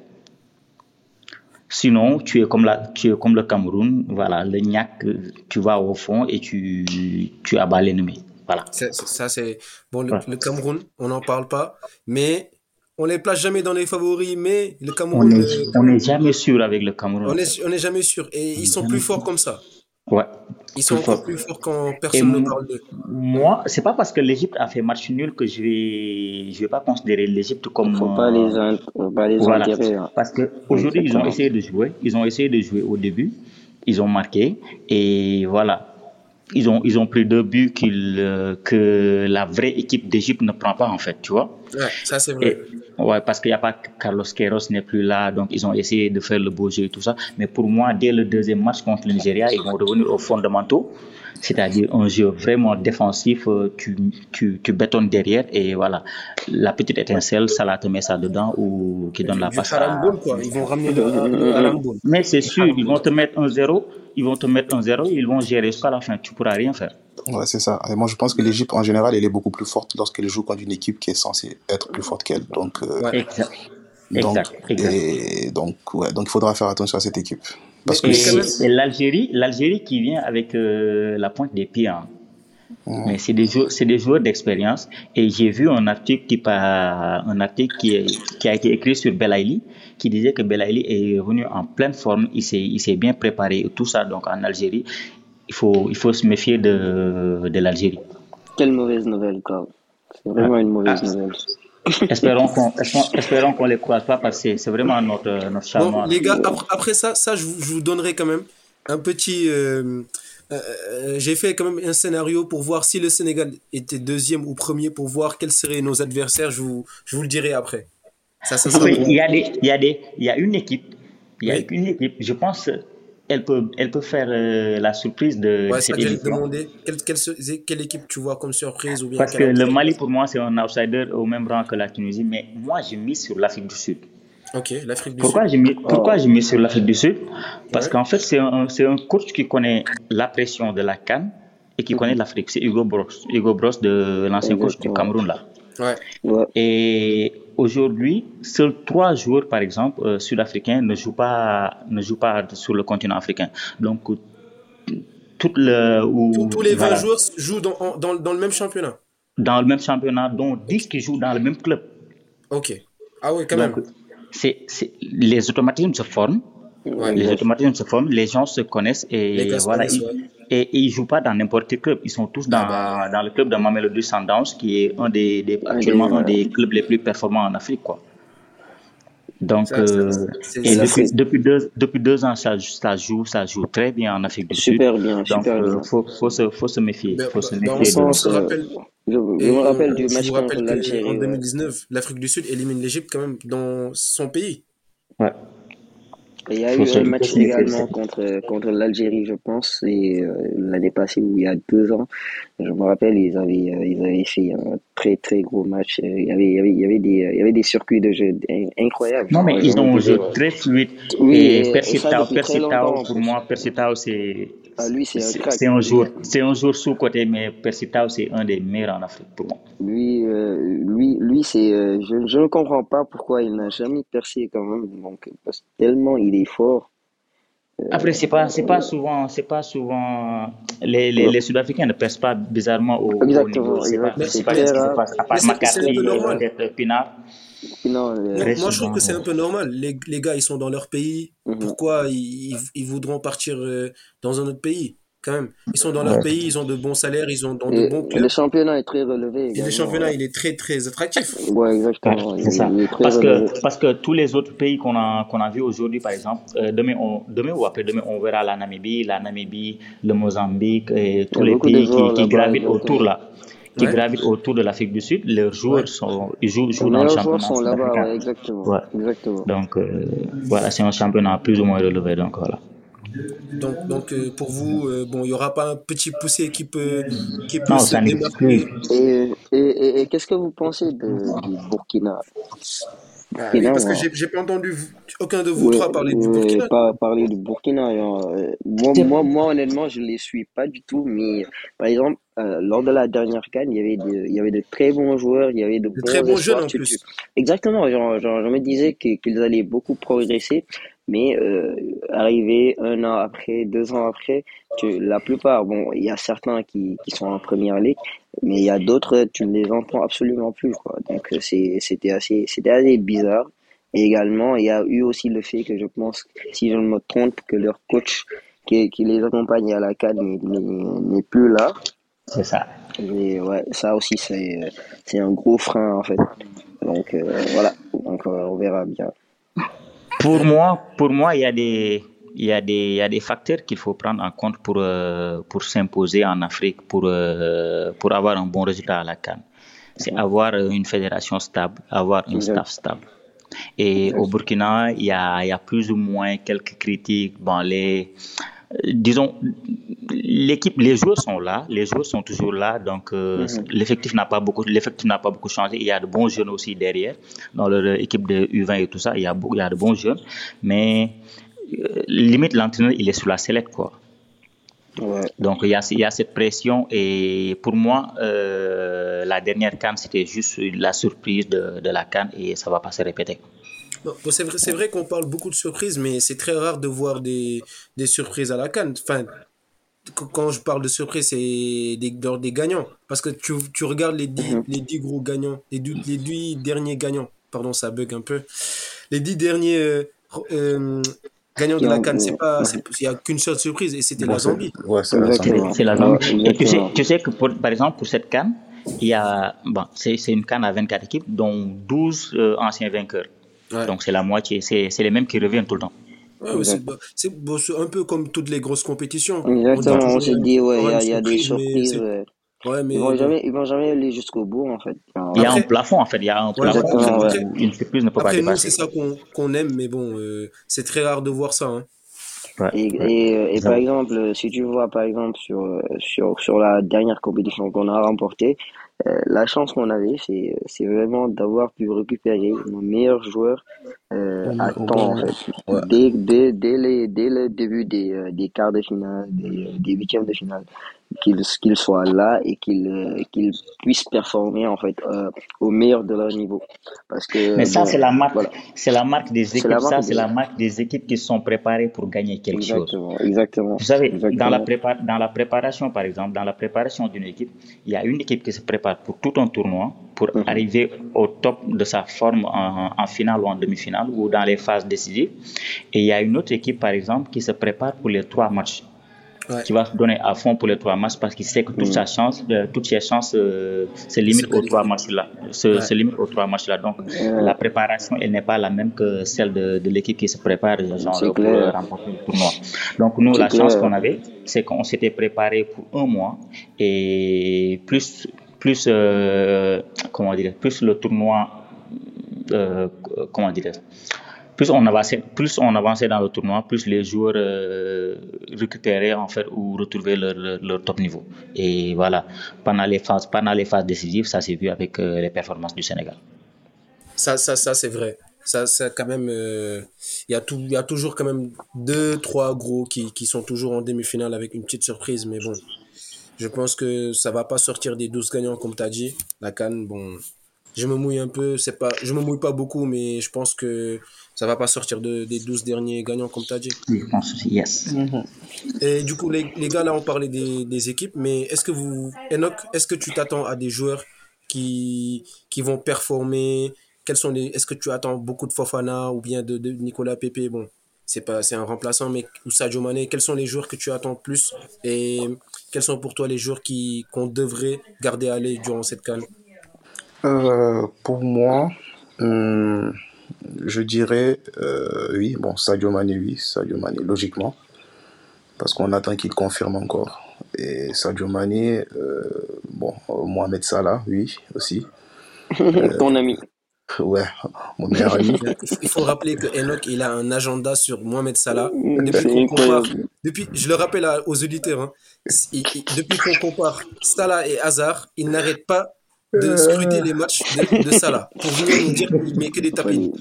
Speaker 6: Sinon, tu es comme, la, tu es comme le Cameroun, voilà, le NIAC, tu vas au fond et tu, tu abats l'ennemi. Voilà.
Speaker 3: Ça, c'est. Bon, le, Cameroun, on n'en parle pas, mais on les place jamais dans les favoris, mais le Cameroun.
Speaker 6: On n'est jamais sûr avec le Cameroun.
Speaker 3: On n'est on est jamais sûr. Et ils sont plus forts comme ça.
Speaker 6: Ouais.
Speaker 3: Ils sont encore plus forts quand personne ne parle d'eux.
Speaker 6: Moi, c'est pas parce que l'Égypte a fait match nul que je vais, je vais pas considérer l'Égypte comme.
Speaker 4: Faut pas les, faut pas les voilà. Hein.
Speaker 6: Parce que aujourd'hui, ils ont essayé de jouer. Ils ont essayé de jouer au début. Ils ont marqué. Et voilà ils ont, ils ont pris deux buts euh, que la vraie équipe d'Égypte ne prend pas, en fait, tu vois.
Speaker 3: Ouais, ça c'est vrai.
Speaker 6: ouais, parce qu'il n'y a pas Carlos Queiroz n'est plus là, donc ils ont essayé de faire le beau jeu et tout ça. Mais pour moi, dès le deuxième match contre le Nigeria, ils vont revenir aux fondamentaux, c'est-à-dire un jeu vraiment défensif, euh, tu, tu, tu bétonnes derrière et voilà, la petite étincelle, ça la te met ça dedans ou qui donne la passe.
Speaker 3: À... Quoi. Ils vont ramener le,
Speaker 6: Mais c'est sûr, ils vont te mettre un zéro ils vont te mettre un zéro, ils vont gérer jusqu'à la fin. Tu pourras rien faire.
Speaker 5: Ouais, c'est ça. Et moi, je pense que l'Égypte, en général, elle est beaucoup plus forte lorsqu'elle joue contre une équipe qui est censée être plus forte qu'elle. Donc, euh,
Speaker 6: exact.
Speaker 5: Donc,
Speaker 6: exact,
Speaker 5: Et donc, ouais, donc, il faudra faire attention à cette équipe. Parce que
Speaker 6: et, l'Algérie, l'Algérie qui vient avec euh, la pointe des pieds. Hein. Mais c'est des joueurs, c'est des joueurs d'expérience. Et j'ai vu un article qui, un article qui, qui, a été écrit sur Belaïli, qui disait que Belaïli est revenu en pleine forme, il s'est, il s'est bien préparé, tout ça. Donc en Algérie, il faut, il faut se méfier de, de l'Algérie.
Speaker 4: Quelle mauvaise nouvelle, quoi. C'est vraiment une mauvaise ah. nouvelle.
Speaker 6: Espérons qu'on espérons qu'on les croise pas parce que c'est vraiment notre notre charme.
Speaker 3: les gars, après, ça, ça je vous, je vous, donnerai quand même un petit. Euh, euh, j'ai fait quand même un scénario pour voir si le Sénégal était deuxième ou premier pour voir quels seraient nos adversaires. Je vous, je vous le dirai après.
Speaker 6: Ça, ça il y a des, il y a des, il y a une équipe, il y a une équipe. Je pense elle peut, elle peut faire euh, la surprise de
Speaker 3: ouais, cette demander quelle, quelle, quelle, équipe tu vois comme surprise ou bien
Speaker 6: Parce que le Mali, pour moi, c'est un outsider au même rang que la Tunisie, mais moi, j'ai mis sur l'Afrique du Sud.
Speaker 3: Ok, l'Afrique du
Speaker 6: pourquoi
Speaker 3: Sud.
Speaker 6: J'ai mis, pourquoi j'ai mis sur l'Afrique du Sud? Parce qu'en fait, c'est un, un coach qui connaît la pression de la Cannes et qui connaît l'Afrique. C'est Hugo Bros, Hugo Bros de l'ancien coach du Cameroun, là.
Speaker 3: Ouais.
Speaker 6: Et aujourd'hui, seuls trois joueurs, par exemple, euh, sud-africains ne jouent pas, ne jouent pas sur le continent africain. Donc, tout le,
Speaker 3: ou, tous les 20 joueurs jouent dans, dans, dans, le même championnat
Speaker 6: Dans le même championnat, dont 10 qui jouent dans le même club.
Speaker 3: Ok. Ah oui, quand même.
Speaker 6: C'est, les automatismes se forment. Les automatismes se forment, les gens se connaissent et voilà. Et, ils ne jouent pas dans n'importe quel club. Ils sont tous dans, ah bah. dans le club de Mamelodi Sundowns, qui est un des, des actuellement un des clubs les plus performants en Afrique. Quoi. Donc, euh, et depuis, depuis, deux, depuis deux ans, ça, ça, joue, ça joue très bien en Afrique du
Speaker 4: super
Speaker 6: Sud.
Speaker 4: Bien,
Speaker 6: Donc,
Speaker 4: super
Speaker 6: euh,
Speaker 4: bien.
Speaker 6: Faut, faut, se, faut se méfier. Faut se méfier
Speaker 3: sens, de... rappelle,
Speaker 4: je, je me rappelle du match contre l'Algérie.
Speaker 3: En 2019, l'Afrique du Sud élimine l'Égypte quand même dans son pays.
Speaker 6: Ouais.
Speaker 4: Il y a eu un match également contre, contre l'Algérie, je pense, et euh, l'année passée, ou il y a deux ans. Je me rappelle, ils avaient, euh, ils avaient fait un très très gros match. Il y avait, il y avait, il y avait, des, il y avait des circuits de jeu incroyables.
Speaker 6: Non, mais ils ont joué très fluide. Oui, et, Persitao, Persitao pour moi, Persitao, c'est.
Speaker 4: Ah, lui, c'est un
Speaker 6: C'est un jour, c'est un jour sous-côté, mais Persitao, c'est un des meilleurs en Afrique pour moi.
Speaker 4: Lui, euh, lui, lui, c'est, je, je ne comprends pas pourquoi il n'a jamais percé quand même. Donc, parce que tellement il est fort.
Speaker 6: Après, c'est pas, c'est pas souvent, c'est pas souvent, les, les, les Sud-Africains ne pèsent pas bizarrement au,
Speaker 4: Exactement,
Speaker 6: au niveau. C'est pas, c'est pas ce qui se passe. À part McCarthy, peut-être Pinard.
Speaker 4: Non,
Speaker 3: euh, moi, je trouve que c'est un peu normal. Les, les gars, ils sont dans leur pays. Mm -hmm. Pourquoi ils, ils, voudront partir dans un autre pays? Quand même. Ils sont dans leur pays, ils ont de bons salaires, ils ont dans de bons clubs.
Speaker 4: Le championnat est très relevé.
Speaker 3: Et le championnat, il est très, très attractif.
Speaker 4: Ouais, exactement.
Speaker 6: Ouais, c'est ça. Parce que, parce que tous les autres pays qu'on a, qu'on a vus aujourd'hui, par exemple, euh, demain, on, demain ou après-demain, on verra la Namibie, la Namibie, le Mozambique et tous les pays qui, qui gravitent autour là qui ouais. gravitent autour de l'Afrique du Sud, leurs joueurs ouais. sont, ils jouent, jouent dans le championnat
Speaker 4: sont là-bas, ouais, exactement.
Speaker 6: Ouais.
Speaker 4: exactement.
Speaker 6: Donc euh, voilà, c'est un championnat plus ou moins relevé, donc voilà.
Speaker 3: Donc, donc euh, pour vous, euh, bon, il n'y aura pas un petit poussé qui peut, qui peut
Speaker 6: non,
Speaker 3: se démarquer.
Speaker 4: Et, et, et, et qu'est-ce que vous pensez de, du Burkina?
Speaker 3: Ah, oui, parce que j'ai pas entendu aucun de vous trois parler du Burkina.
Speaker 4: Pas parler du Burkina. Genre, euh, moi, moi, moi, honnêtement, je ne les suis pas du tout. Mais par exemple, euh, lors de la dernière canne, il y avait de, il y avait de très bons joueurs, il y avait de,
Speaker 3: de très bons jeunes en
Speaker 4: tu,
Speaker 3: plus.
Speaker 4: Tu... Exactement. Genre, genre, je me disais qu'ils allaient beaucoup progresser. Mais euh, arrivé un an après, deux ans après, tu, la plupart, bon, il y a certains qui, qui sont en première ligue, mais il y a d'autres, tu ne les entends absolument plus. Quoi. Donc c'était assez, c'était assez bizarre. Et également, il y a eu aussi le fait que je pense, si je ne me trompe, que leur coach qui, qui les accompagne à la CAD n'est plus là.
Speaker 6: C'est ça.
Speaker 4: Et ouais, ça aussi, c'est c'est un gros frein en fait. Donc euh, voilà, donc euh, on verra bien.
Speaker 6: Pour moi, pour moi, il y a des, il y a des, il y a des facteurs qu'il faut prendre en compte pour, euh, pour s'imposer en Afrique, pour, euh, pour avoir un bon résultat à la Cannes. C'est avoir une fédération stable, avoir un staff stable. Et au Burkina, il y a, il y a plus ou moins quelques critiques. Bon, les, disons, l'équipe, les joueurs sont là, les joueurs sont toujours là, donc euh, -hmm. l'effectif n'a pas beaucoup, l'effectif n'a pas beaucoup changé. Il y a de bons jeunes aussi derrière dans leur équipe de U20 et tout ça. Il y a, il y a de bons jeunes, mais euh, limite l'entraîneur il est sous la sellette quoi. Donc il y, a, il y a cette pression et pour moi, euh, la dernière canne, c'était juste la surprise de, de la canne et ça va pas se répéter.
Speaker 3: C'est vrai, c'est vrai qu'on parle beaucoup de surprises, mais c'est très rare de voir des, des surprises à la canne. Enfin, quand je parle de surprise, c'est des, des gagnants. Parce que tu, tu regardes les 10, mhm. les 10 gros gagnants, les 10, les 10 derniers gagnants. Pardon, ça bug un peu. Les 10 derniers euh, euh, gagnant de la Cannes, c'est pas, il n'y a qu'une seule surprise et c'était la Zambie.
Speaker 6: Ouais, c'est la Zambie. Et tu sais, tu sais que pour, par exemple, pour cette Cannes, il y a, bon, c'est une Cannes à 24 équipes, dont 12 euh, anciens vainqueurs. Donc c'est la moitié, c'est les mêmes qui reviennent tout le temps.
Speaker 3: Ouais, c'est un peu comme toutes les grosses compétitions.
Speaker 4: Exactement, on, se dit, ouais, il y, a des surprises. Ouais, mais ils vont jamais, ils vont jamais aller jusqu'au bout en fait.
Speaker 6: Il y a un plafond en fait, il y a un plafond. Ouais, une surprise ne peut
Speaker 3: après, pas dépasser. c'est ça qu'on aime, mais bon, euh, c'est très rare de voir ça. Hein.
Speaker 4: Et, et, et, par exemple, si tu vois par exemple sur sur sur la dernière compétition qu'on a remportée, euh, la chance qu'on avait, c'est, c'est vraiment d'avoir pu récupérer nos meilleurs joueurs euh, à temps, en fait. Dès, dès, dès, les, dès le début des, euh, des quarts de finale, des, des huitièmes de finale, qu'ils qu'ils soient là et qu'ils qu'ils puissent performer en fait au meilleur de leur niveau.
Speaker 6: Parce que mais ça c'est la marque c'est la marque des équipes. ça c'est la marque des équipes qui sont préparées pour gagner quelque
Speaker 4: exactement, chose. Exactement
Speaker 6: vous savez dans la dans la préparation par exemple dans la préparation d'une équipe il y a une équipe qui se prépare pour tout un tournoi, pour mhm. arriver au top de sa forme en, finale ou en demi-finale ou dans les phases décisives. Et il y a une autre équipe, par exemple, qui se prépare pour les trois matchs. qui va se donner à fond pour les trois matchs parce qu'il sait que toute mhm. sa chance, euh, toutes ses chances euh, se limitent aux trois matchs-là. Se, limite aux trois matchs-là. Donc, la préparation, elle n'est pas la même que celle de, de l'équipe qui se prépare genre, pour remporter le tournoi. Donc, nous, la chance qu'on avait, c'est qu'on s'était préparé pour un mois et plus plus, euh, comment dire, plus le tournoi, euh, comment dire, plus on avançait, plus on avançait dans le tournoi, plus les joueurs euh, récupéraient en ou retrouvaient leur, top niveau. Et voilà, pendant les phases, pendant les phases décisives, ça s'est vu avec les performances du Sénégal.
Speaker 3: Ça, ça, ça c'est vrai. Ça, ça quand même, il y tout, il y a toujours quand même deux, trois gros qui, sont toujours en demi-finale avec une petite surprise, mais bon, je pense que ça va pas sortir des 12 gagnants comme tu as dit. La Cannes, bon, je me mouille un peu, c'est pas je me mouille pas beaucoup mais je pense que ça va pas sortir de, des 12 derniers gagnants comme tu as dit.
Speaker 6: Oui, je pense aussi, yes.
Speaker 3: Mhm. Et du coup les, les, gars là on parlait des, des équipes mais est-ce que vous Enoch, est-ce que tu t'attends à des joueurs qui qui vont performer? Quels sont les est-ce que tu attends beaucoup de Fofana ou bien de, de Nicolas Pepe? Bon c'est pas c'est un remplaçant mais ou Sadio Mané quels sont les joueurs que tu attends plus? Et quels sont pour toi les joueurs qui qu'on devrait garder à aller durant cette canne?
Speaker 5: Euh, pour moi hum, je dirais euh, oui bon Sadio Mané oui Sadio Mané logiquement parce qu'on attend qu'il confirme encore et Sadio Mané euh, bon Mohamed Salah oui aussi
Speaker 4: ton ami
Speaker 5: Ouais, mon meilleur ami.
Speaker 3: Il faut rappeler que Enoch, il a un agenda sur Mohamed Salah. Depuis qu'on compare, depuis, je le rappelle aux auditeurs, hein, depuis qu'on compare Salah et Hazard, il n'arrête pas de scruter les matchs de, Salah pour venir nous dire qu'il met que des tapines.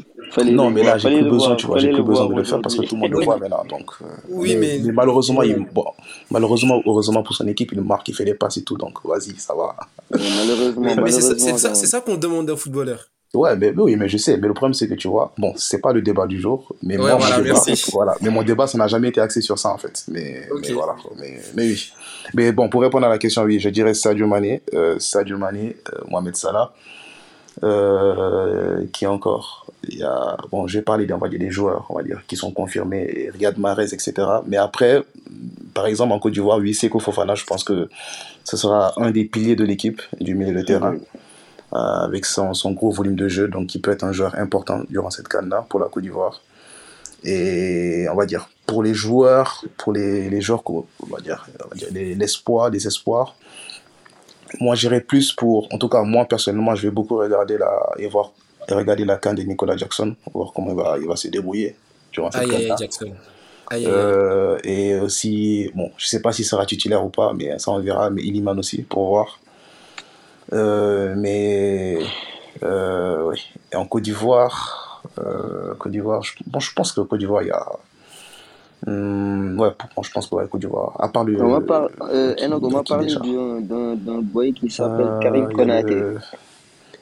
Speaker 5: Non, mais là, j'ai plus besoin, tu vois, j'ai plus besoin de le faire parce que tout le monde le voit maintenant. Donc, euh,
Speaker 3: oui, mais,
Speaker 5: malheureusement, il, bon, malheureusement, heureusement pour son équipe, il marque, il fait des passes et tout, donc vas-y, ça va.
Speaker 3: Malheureusement, mais, c'est ça, ça qu'on demande d'un footballeur.
Speaker 5: Ouais, mais, oui, mais je sais. Mais le problème, c'est que tu vois, bon, c'est pas le débat du jour, mais moi,
Speaker 3: voilà,
Speaker 5: mon débat, voilà, mais mon débat, ça n'a jamais été axé sur ça, en fait. Mais, mais voilà, mais, mais, oui. Mais bon, pour répondre à la question, oui, je dirais Sadio Mané, euh, Sadio Mané, euh, Mohamed Salah, euh, qui encore Il y a, bon, j'ai parlé, on va dire, des joueurs, on va dire, qui sont confirmés, Riyad Mahrez, etc. Mais après, par exemple, en Côte d'Ivoire, oui, Seko Fofana, je pense que ce sera un des piliers de l'équipe du milieu de terrain. Euh, avec son, son, gros volume de jeu, donc il peut être un joueur important durant cette canne-là pour la Côte d'Ivoire. Et on va dire, pour les joueurs, pour les, les joueurs, on va dire, l'espoir, les, espoirs, moi j'irais plus pour, en tout cas moi personnellement, je vais beaucoup regarder la, et voir, et regarder la canne de Nicolas Jackson, voir comment il va, il va se débrouiller durant cette
Speaker 3: canne Jackson.
Speaker 5: Euh, et aussi, bon, je sais pas s'il sera titulaire ou pas, mais ça on verra, mais Iliman aussi, pour voir. Euh, mais euh, oui. Et en Côte d'Ivoire, euh, Côte d'Ivoire, je, bon, je pense que Côte d'Ivoire, il y a, Hum, ouais, pour je pense que ouais, Côte d'Ivoire. À part le.
Speaker 4: On m'a par... euh, on parlé d'un boy qui s'appelle euh, Karim Konaté.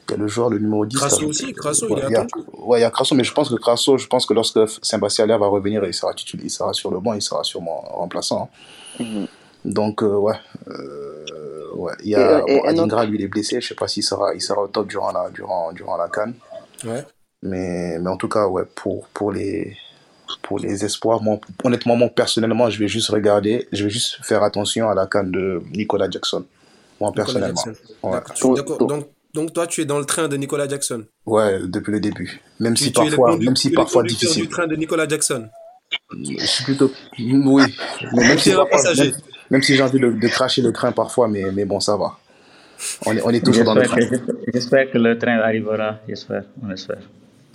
Speaker 5: Il y a le joueur, le numéro 10.
Speaker 3: Crasso aussi, Crasso,
Speaker 5: ouais,
Speaker 3: il est attendu.
Speaker 5: Ouais, il y a Crasso, mais je pense que Crasso, je pense que lorsque Sébastien va revenir, il sera titulaire, il sera sur le banc, il sera sûrement remplaçant. Hein. Mm-hmm. Donc, euh, ouais. Euh, ouais. Il y a et, bon, Adingra, lui, il est blessé. Je sais pas s'il sera, il sera au top durant la, durant, durant la canne.
Speaker 3: Ouais.
Speaker 5: Mais, mais en tout cas, ouais, pour, pour, les, pour les espoirs, moi, honnêtement, moi, personnellement, je vais juste regarder, je vais juste faire attention à la canne de Nicolas Jackson. Moi, Nicolas personnellement.
Speaker 3: Jackson. Ouais. D'accord. Donc, donc, toi, tu es dans le train de Nicolas Jackson
Speaker 5: Ouais, depuis le début. Même tu, si tu parfois, même si parfois difficile.
Speaker 3: du train de Nicolas Jackson
Speaker 5: Je suis plutôt. Oui. Mais même, si parfois, même, même, si j'ai envie de, de, cracher le train parfois, mais, mais bon, ça va. On est, on est toujours dans le train.
Speaker 6: J'espère que le train arrivera. J'espère. On espère.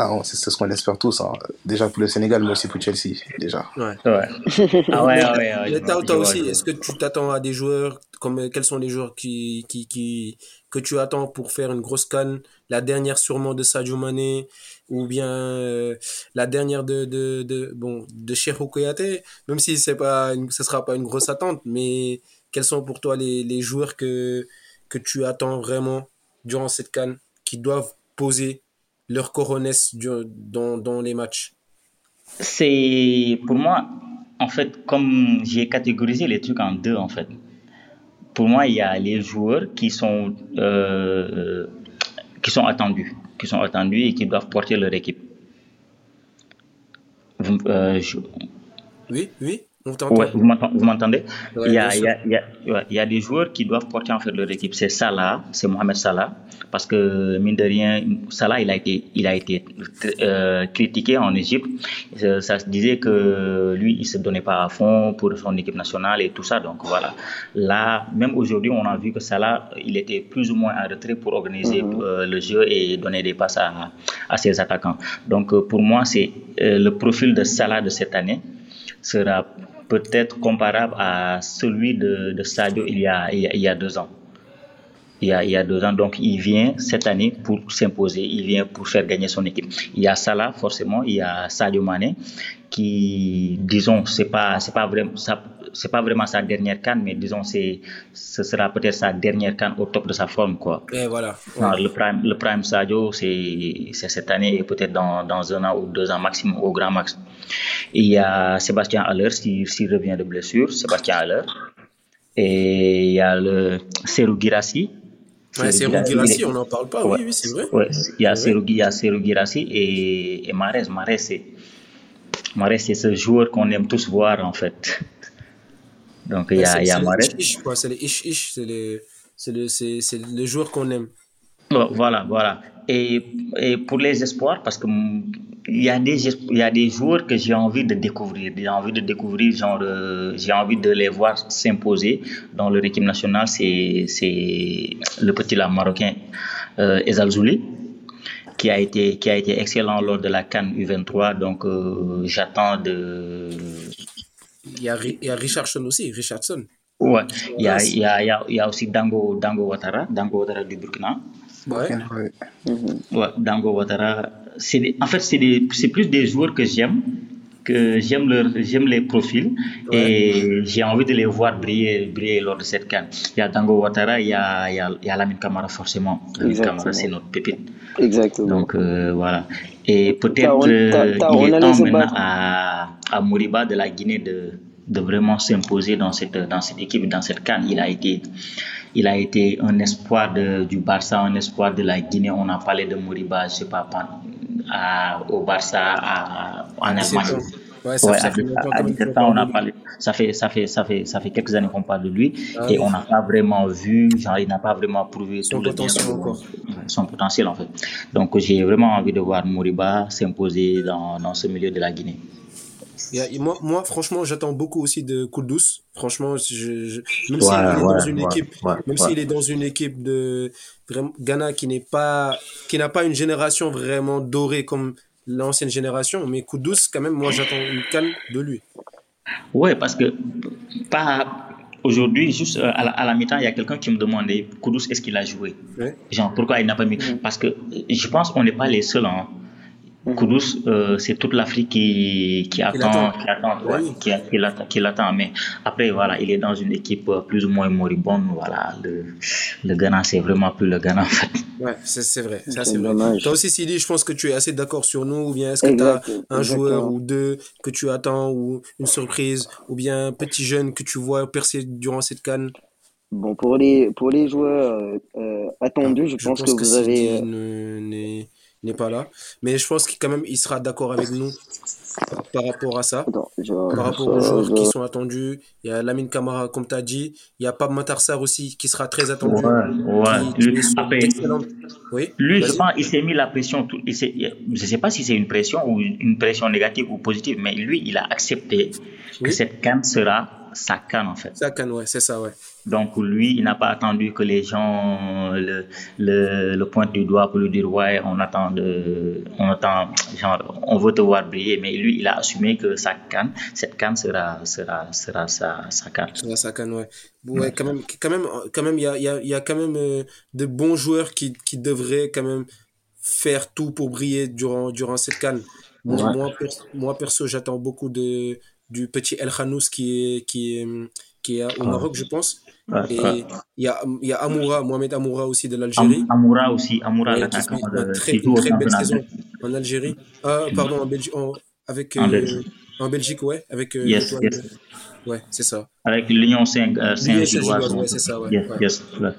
Speaker 5: Ah, c'est ce qu'on espère tous. Hein. Déjà pour le Sénégal, mais aussi pour Chelsea. Déjà.
Speaker 3: Ouais.
Speaker 6: ouais. ah ouais, ouais, ouais.
Speaker 3: Mais toi, aussi, est-ce que tu t'attends à des joueurs comme quels sont les joueurs qui, qui, qui, que tu attends pour faire une grosse canne? La dernière sûrement de Sadio Mané ou bien euh, la dernière de, de, de, bon, de même si c'est pas une, ce sera pas une grosse attente, mais quels sont pour toi les, les joueurs que, que tu attends vraiment durant cette canne qui doivent poser leur coronesse dans, dans les matchs
Speaker 6: C'est pour moi, en fait, comme j'ai catégorisé les trucs en deux, en fait. Pour moi, il y a les joueurs qui sont, euh, qui sont attendus, qui sont attendus et qui doivent porter leur équipe.
Speaker 3: Euh, je... Oui, oui.
Speaker 6: Ouais, vous m'entendez? Ouais, il, y a, il, y a, il, y a, il y a des joueurs qui doivent porter en fait leur équipe. C'est Salah, c'est Mohamed Salah. Parce que, mine de rien, Salah, il a été, il a été euh, critiqué en Égypte. Ça se disait que lui, il se donnait pas à fond pour son équipe nationale et tout ça. Donc voilà. Là, même aujourd'hui, on a vu que Salah, il était plus ou moins en retrait pour organiser mm -hmm. euh, le jeu et donner des passes à, à ses attaquants. Donc euh, pour moi, c'est euh, le profil de Salah de cette année sera peut-être comparable à celui de, de Sadio il, y a, il y a deux ans. Il y, a, il y a deux ans, donc il vient cette année pour s'imposer, il vient pour faire gagner son équipe. Il y a Salah, forcément, il y a Sadio Mané, qui, disons, c'est pas, c'est pas vraiment, c'est pas vraiment sa dernière canne, mais disons, c'est, ce sera peut-être sa dernière canne au top de sa forme, quoi.
Speaker 3: Et voilà.
Speaker 6: Ouais. Non, le prime, le prime Sadio, c'est, cette année et peut-être dans, dans un an ou deux ans maximum, au grand max. Et il y a Sébastien Haller, s'il si, si revient de blessure, Sébastien Haller. Et il y a le Serou Girassi.
Speaker 3: Ouais, Serou Girassi, on n'en parle pas,
Speaker 6: ouais.
Speaker 3: oui, oui, c'est vrai.
Speaker 6: Ouais, il y a Serou, Girassi et, et Mares. Mares, c'est, c'est ce joueur qu'on aime tous voir, en fait. Donc, il y a, il y a Mares.
Speaker 3: C'est les ish-ish, c'est les, c'est le, c'est, c'est le joueur qu'on aime.
Speaker 6: Voilà, voilà. Et, et pour les espoirs, parce que il y a des il y a des joueurs que j'ai envie de découvrir. J'ai envie de découvrir genre euh, j'ai envie de les voir s'imposer dans leur équipe nationale. C'est c'est le petit là marocain euh, Ezal Zouli qui a été qui a été excellent lors de la CAN U23 donc euh, j'attends de
Speaker 3: il y a il y a Richardson aussi Richardson.
Speaker 6: Ouais. Il y a il y a il y a aussi Dango Dango Ouattara Dango Ouattara du Burkina
Speaker 3: Ouais.
Speaker 5: ouais.
Speaker 6: ouais Dango Ouattara c'est en fait c'est plus des joueurs que j'aime que j'aime leur j'aime les profils ouais. et j'ai envie de les voir briller briller lors de cette CAN. Il y a Dango Ouattara, il y a il y a, il y a Lamine Camara forcément. Lamine Camara c'est notre pépite.
Speaker 4: Exactement.
Speaker 6: Donc euh, voilà. Et peut-être euh, il est temps maintenant à à Moriba de la Guinée de de vraiment s'imposer dans cette dans cette équipe dans cette CAN. Il a été il a été un espoir de, du Barça, un espoir de la Guinée. On a parlé de Moriba, je sais pas, à, au Barça, à, en Allemagne.
Speaker 3: Ouais, ça,
Speaker 6: ouais,
Speaker 3: ça
Speaker 6: à,
Speaker 3: fait
Speaker 6: à, à 17 ans, on a parlé. Ça fait, ça fait, ça fait, ça fait quelques années qu'on parle de lui
Speaker 3: Ah
Speaker 6: et
Speaker 3: oui.
Speaker 6: on n'a pas vraiment vu, genre, il n'a pas vraiment prouvé
Speaker 3: Son potentiel encore.
Speaker 6: son potentiel en fait. Donc j'ai vraiment envie de voir Moriba s'imposer dans, dans ce milieu de la Guinée.
Speaker 3: Et moi, moi, franchement, j'attends beaucoup aussi de Kudus. Franchement, je, je- même
Speaker 2: Ouais,
Speaker 3: s'il est dans une
Speaker 2: ouais,
Speaker 3: équipe, même s'il est dans une équipe de Ghana qui n'est pas, qui n'a pas une génération vraiment dorée comme l'ancienne génération, mais Kudus, quand même, moi, j'attends une canne de lui.
Speaker 6: Ouais, parce que pas aujourd'hui, juste euh, à la, à la mi-temps, il y a quelqu'un qui me demandait Kudus, est-ce qu'il a joué?
Speaker 3: Ouais.
Speaker 6: Genre, pourquoi il n'a pas mis? Parce que je pense qu'on n'est pas les seuls. hein. Kudus, euh, c'est toute l'Afrique qui, qui, attend, qui attend, qui, qui l'attend, Mais après, voilà, il est dans une équipe euh, plus ou moins moribonde. Voilà, le, le Ghana, c'est vraiment plus le Ghana en fait.
Speaker 3: Ouais, c'est vrai. Ça, c'est vrai. Toi aussi, Sidi, je pense que tu es assez d'accord sur nous. Ou bien est-ce que tu as un joueur ou deux que tu attends, ou une surprise, ou bien un petit jeune que tu vois percer durant cette canne?
Speaker 4: Bon, pour les, pour les joueurs euh, attendus, je, pense, que, vous avez
Speaker 3: n'est pas là. Mais je pense qu'il quand même il sera d'accord avec nous par rapport à ça. par rapport aux joueurs qui sont attendus. Il y a Lamine Camara, comme tu as dit. Il y a Pab Matarsar aussi qui sera très attendu.
Speaker 6: lui, lui je pense il s'est mis la pression. je ne sais pas si c'est une pression ou une pression négative ou positive, mais lui, il a accepté que cette canne sera sa canne en fait.
Speaker 3: Sa canne, ouais, c'est ça, ouais.
Speaker 6: Donc lui, il n'a pas attendu que les gens le, le, le pointent du doigt pour lui dire ouais, on attend de, on attend, genre, on veut te voir briller. Mais lui, il a assumé que sa canne, cette canne sera, sera, sera sa, sa canne.
Speaker 3: Sera sa canne, ouais. Ouais, quand même, quand même, quand même, il y a, y, a, y a quand même euh, de bons joueurs qui, qui devraient quand même faire tout pour briller durant, durant cette canne. Moi, moi, perso, j'attends beaucoup de, du petit El Khanous qui est, qui est, qui est au Maroc, je pense. Et il y a, y a Amoura, Mohamed Amoura aussi de l'Algérie.
Speaker 6: Amoura aussi, Amoura,
Speaker 3: ouais, qui une très, très belle saison en Algérie. Ah, pardon, en Belgique, avec, en, Belgique. Euh, en Belgique, ouais, avec euh,
Speaker 6: yes, yes.
Speaker 3: Ouais, c'est ça.
Speaker 6: Avec l'Union Saint-Gilloise.
Speaker 3: ouais, c'est ça, ouais.
Speaker 6: Yes, yes,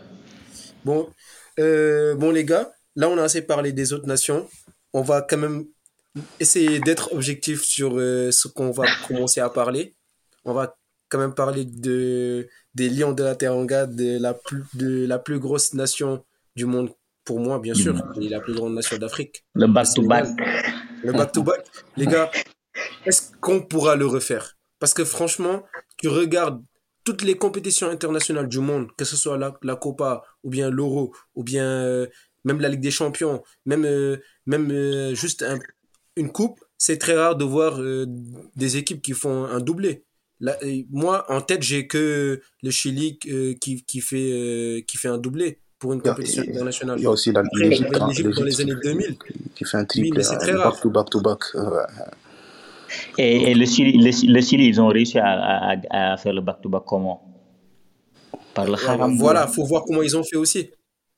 Speaker 3: Bon, euh, bon, les gars, là, on a assez parlé des autres nations. On va quand même essayer d'être objectif sur euh, ce qu'on va commencer à parler. On va quand même parler de, des Lions de la Teranga, de la, plus, de la plus grosse nation du monde, pour moi, bien sûr, et la plus grande nation d'Afrique.
Speaker 6: Le back-to-back.
Speaker 3: Le back-to-back. Les gars, est-ce qu'on pourra le refaire? Parce que franchement, tu regardes toutes les compétitions internationales du monde, que ce soit la, la Copa, ou bien l'Euro, ou bien euh, même la Ligue des Champions, même, euh, même juste un, une coupe, c'est très rare de voir euh, des équipes qui font un doublé. Là, moi, en tête, j'ai que le Chili euh, qui, qui, fait, euh, qui fait un doublé pour une compétition internationale.
Speaker 5: Il y a aussi l'Égypte
Speaker 3: dans les années 2000.
Speaker 5: Qui fait un triple, oui, back to back to back.
Speaker 6: Et, et, le, Chili, le, Chili, ils ont réussi à, à, à faire le back to back comment?
Speaker 3: Par le haram. Voilà, il faut voir comment ils ont fait aussi.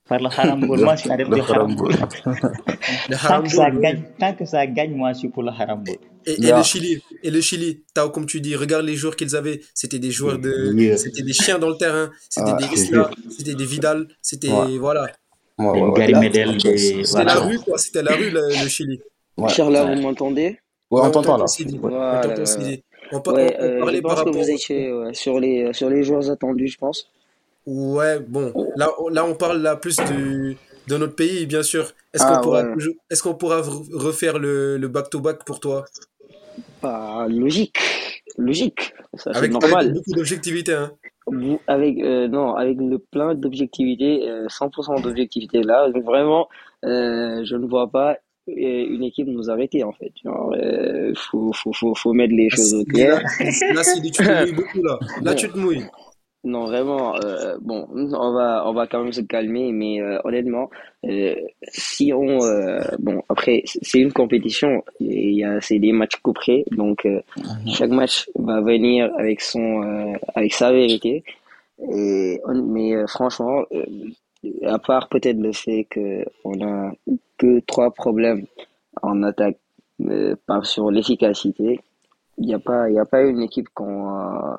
Speaker 6: Par le haramboul, moi je suis adepte du haramboul. tant, que ça gagne, tant que ça gagne, moi je suis pour le haramboul.
Speaker 3: Et, et le Chili, et le Chili, Tao, comme tu dis, regarde les joueurs qu'ils avaient. C'était des joueurs de, yeah. c'était des chiens dans le terrain. C'était ah, des Isla, c'était des Vidal, c'était ouais. voilà.
Speaker 6: Ouais, ouais, Gary Medel,
Speaker 3: c'était voilà. la rue quoi. C'était la rue le, le Chili.
Speaker 4: Ouais. Charles, vous m'entendez?
Speaker 5: Ouais, on t'entend là.
Speaker 4: On t'entend ouais, on, euh, je pense que vous étiez sur les sur les joueurs attendus, je pense.
Speaker 3: Ouais, bon, là, là on parle là plus de, de notre pays, bien sûr. Est-ce ah, qu'on pourra, ouais. est qu'on pourra refaire le back-to-back -back pour toi?
Speaker 4: Bah, Logique, logique.
Speaker 3: Ça, avec, normal. avec beaucoup d'objectivité. Hein.
Speaker 4: Avec, euh, non, avec le plein d'objectivité, euh, 100% d'objectivité là, vraiment, euh, je ne vois pas euh, une équipe nous arrêter en fait. Il euh, faut, faut, faut, faut, mettre les choses au clair.
Speaker 3: Là, là, tu te mouilles beaucoup là. Là, tu te mouilles.
Speaker 4: Non, vraiment, euh, bon, on va, on va quand même se calmer, mais euh, honnêtement, euh, si on, euh, bon, après, c'est une compétition, il y a, c'est des matchs couperés, donc mhm. chaque match va venir avec son, avec sa vérité. Et, mais franchement, à part peut-être le fait que on a que trois problèmes en attaque, par sur l'efficacité, il n'y a pas, il y a pas une équipe qu'on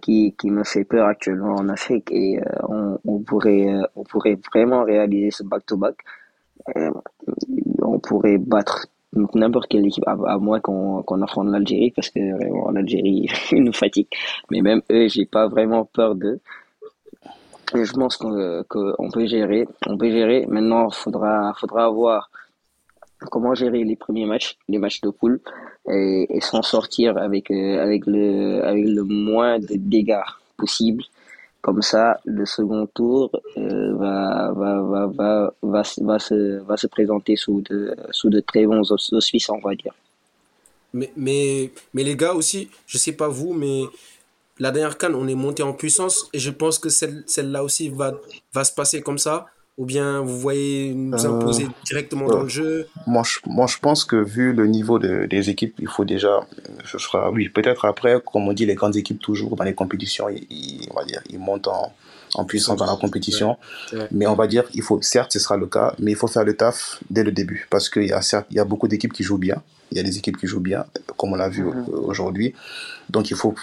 Speaker 4: qui, qui me fait peur actuellement en Afrique et euh, on, on, pourrait, euh, on pourrait vraiment réaliser ce back-to-back. Euh, on pourrait battre n'importe quelle équipe, à, moins qu'on qu'on affronte l'Algérie, parce que vraiment l'Algérie nous fatigue. Mais même eux, j'ai pas vraiment peur d'eux. Je pense qu'on qu'on peut gérer, on peut gérer. Maintenant, faudra faudra voir comment gérer les premiers matchs, les matchs de poule, et, s'en sortir avec, euh, avec, le, avec le moins de dégâts possible. Comme ça, le second tour euh, va, va, va, va, va, va, se, va se présenter sous de, sous de très bons auspices, on va dire.
Speaker 3: Mais, mais, mais les gars aussi, je sais pas vous, mais la dernière canne, on est monté en puissance et je pense que celle, celle-là aussi va, va se passer comme ça Ou bien vous voyez nous euh, imposer directement dans le jeu
Speaker 5: moi je, moi, je pense que vu le niveau des équipes, il faut déjà. Ce sera, oui, peut-être après, comme on dit, les grandes équipes, toujours dans les compétitions, ils, on va dire, ils montent en, en puissance dans la compétition. Mais on va dire, il faut, certes, ce sera le cas, mais il faut faire le taf dès le début. Parce qu'il y, a, il y a beaucoup d'équipes qui jouent bien. Il y a des équipes qui jouent bien, comme on l'a vu mhm. aujourd'hui. Donc il faut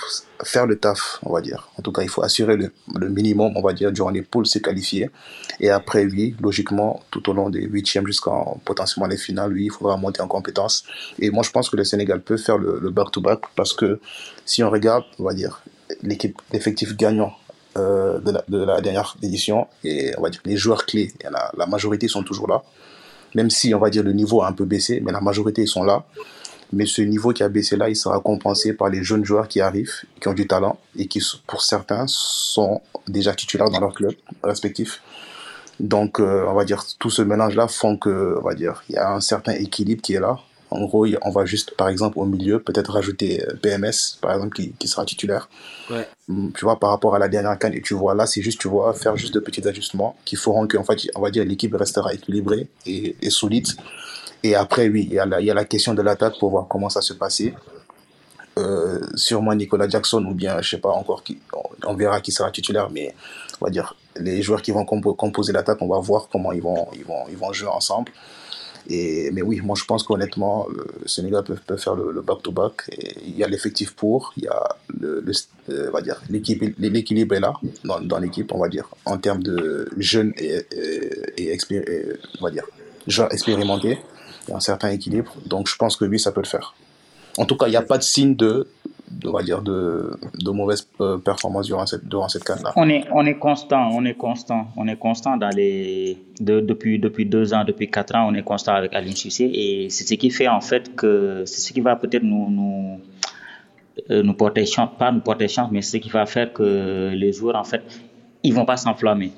Speaker 5: faire le taf, on va dire. En tout cas, il faut assurer le, le minimum, on va dire, durant les poules, se qualifier. Et après, oui, logiquement, tout au long des huitièmes jusqu'en potentiellement les finales, oui, il faudra monter en compétence. Et moi, je pense que le Sénégal peut faire le back-to-back parce que si on regarde, on va dire, l'équipe, l'effectif gagnant euh, de, la, de, la, dernière édition, et on va dire les joueurs clés, la majorité sont toujours là. Même si, on va dire, le niveau a un peu baissé, mais la majorité, sont là. Mais ce niveau qui a baissé là, il sera compensé par les jeunes joueurs qui arrivent, qui ont du talent et qui, pour certains, sont déjà titulaires dans leur club respectif. Donc, euh, on va dire, tout ce mélange-là font que, on va dire, il y a un certain équilibre qui est là. En gros, on va juste, par exemple, au milieu, peut-être rajouter PMS, euh, par exemple, qui, qui sera titulaire. Ouais. Mm, tu vois, par rapport à la dernière canne, et tu vois, là, c'est juste, tu vois, faire juste de petits ajustements qui feront que, en fait, on va dire, l'équipe restera équilibrée et, et solide. Et après, oui, il y, a la, il y a la question de l'attaque pour voir comment ça se passait. Euh, sûrement Nicolas Jackson ou bien, je sais pas encore, qui, on, verra qui sera titulaire, mais on va dire, les joueurs qui vont composer l'attaque, on va voir comment ils vont, ils vont, ils vont jouer ensemble. Mais oui, moi je pense qu'honnêtement, le Sénégal peut, faire le back-to-back. il y a l'effectif pour, il y a le, euh, l'équilibre est là dans, l'équipe, on va dire, en termes de jeunes et, et, expérimentés il y a un certain équilibre. Donc je pense que oui, ça peut le faire. En tout cas, il n'y a pas de signe de, de, va dire de, de mauvaise euh, performance durant cette, canne-là.
Speaker 6: On est, on constant, on est constant, on est constant dans les, de, depuis, deux ans, depuis quatre ans, on est constant avec Aline Cissé et c'est ce qui fait en fait que, c'est ce qui va peut-être nous, euh, porter chance, pas nous porter chance, mais c'est ce qui va faire que les joueurs en fait, ils vont pas s'enflammer.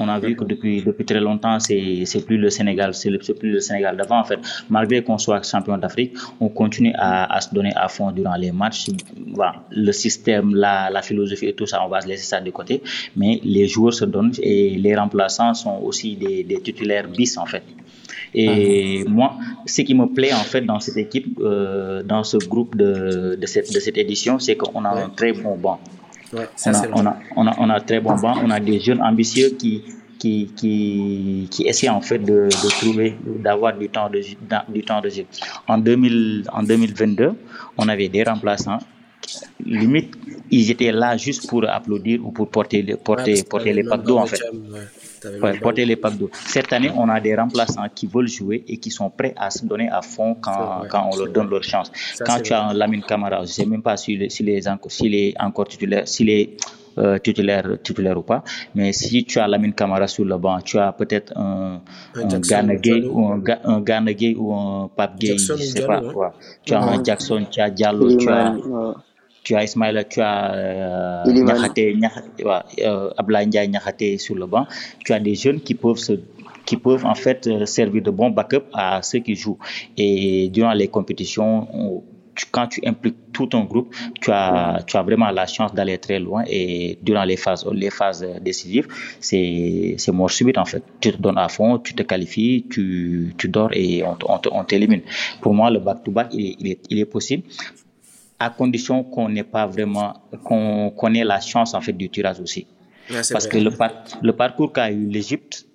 Speaker 6: On a vu que depuis, depuis très longtemps, c'est plus le Sénégal, c'est plus le Sénégal d'avant en fait. Malgré qu'on soit champion d'Afrique, on continue à, à, se donner à fond durant les matchs. Voilà, le système, la, la, philosophie et tout ça, on va se laisser ça de côté. Mais les joueurs se donnent et les remplaçants sont aussi des, des titulaires bis en fait. Et ah. moi, ce qui me plaît en fait dans cette équipe, euh, dans ce groupe de, de, cette, de cette édition, c'est qu'on a un très bon banc. Ouais, on, a, on, a, on, a, on, a, très bon banc, on a des jeunes ambitieux qui, qui, qui, qui essaient en fait de, de trouver, d'avoir du temps de, du temps de jeu. En, 2000, en 2022, on avait des remplaçants. Limite, ils étaient là juste pour applaudir ou pour porter, porter, ouais, porter les packs d'eau en fait. Ouais, porter les packs d'eau. Cette année, on a des remplaçants qui veulent jouer et qui sont prêts à se donner à fond quand, quand on leur donne leur chance. Ça, quand tu as un Lamine Camara, je ne sais même pas s'il est, s'il est, encore titulaire, s'il est euh, titulaire, titulaire ou pas. Mais si tu as Lamine Camara sur le banc, tu as peut-être un, un, un Ghana Gay ou un, un Ghana Gay ou un Pape Gay, je sais pas quoi. Tu as un Jackson, tu as Diallo, tu as tu as Ismaïla, tu as euh, Niakhaté, euh, Ablaï Ndiaye Niakhaté sur le banc. Tu as des jeunes qui peuvent se qui peuvent en fait euh, servir de bon backup à ceux qui jouent. Et durant les compétitions, on, tu, quand tu impliques tout ton groupe, tu as, tu as vraiment la chance d'aller très loin. Et durant les phases, les phases décisives, c'est, mort subite en fait. Tu te donnes à fond, tu te qualifies, tu, tu dors et on, on, on t'élimine. Pour moi, le back-to-back, il, il, est, il est possible à condition qu'on n'ait pas vraiment, qu'on qu la chance en fait du tirage aussi. Ouais, Parce vrai. que le, par, le parcours qu'a eu l'Égypte,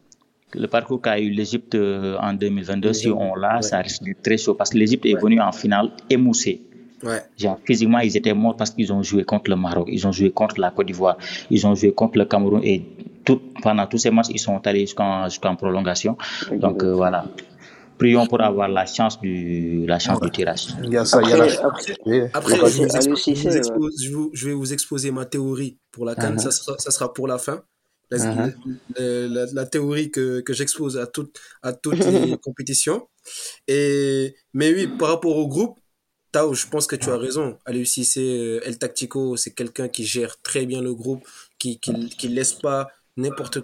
Speaker 6: le parcours qu'a eu l'Égypte euh, en 2022, mmh. si on l'a, ouais. ça risque d'être très chaud parce que l'Égypte est venue en finale émoussée. Ouais. Genre, physiquement, ils étaient morts parce qu'ils ont joué contre le Maroc, ils ont joué contre la Côte d'Ivoire, ils ont joué contre le Cameroun et tout, pendant tous ces matchs, ils sont allés jusqu'en jusqu prolongation. Donc euh, voilà prions pour avoir la chance du, la chance du tirage.
Speaker 3: Il y a ça, après, il y a la... après, après je, vous expose, je, vous expose, je, vous, je, vais vous exposer ma théorie pour la Cannes, uh -huh. ça, sera, ça sera pour la fin. La, uh -huh. la, la, la, théorie que, que j'expose à, tout, à toutes les compétitions. Et, mais oui, par rapport au groupe, Tao, je pense que tu as raison. Alexis, c'est El Tactico, c'est quelqu'un qui gère très bien le groupe, qui qui, qui laisse pas n'importe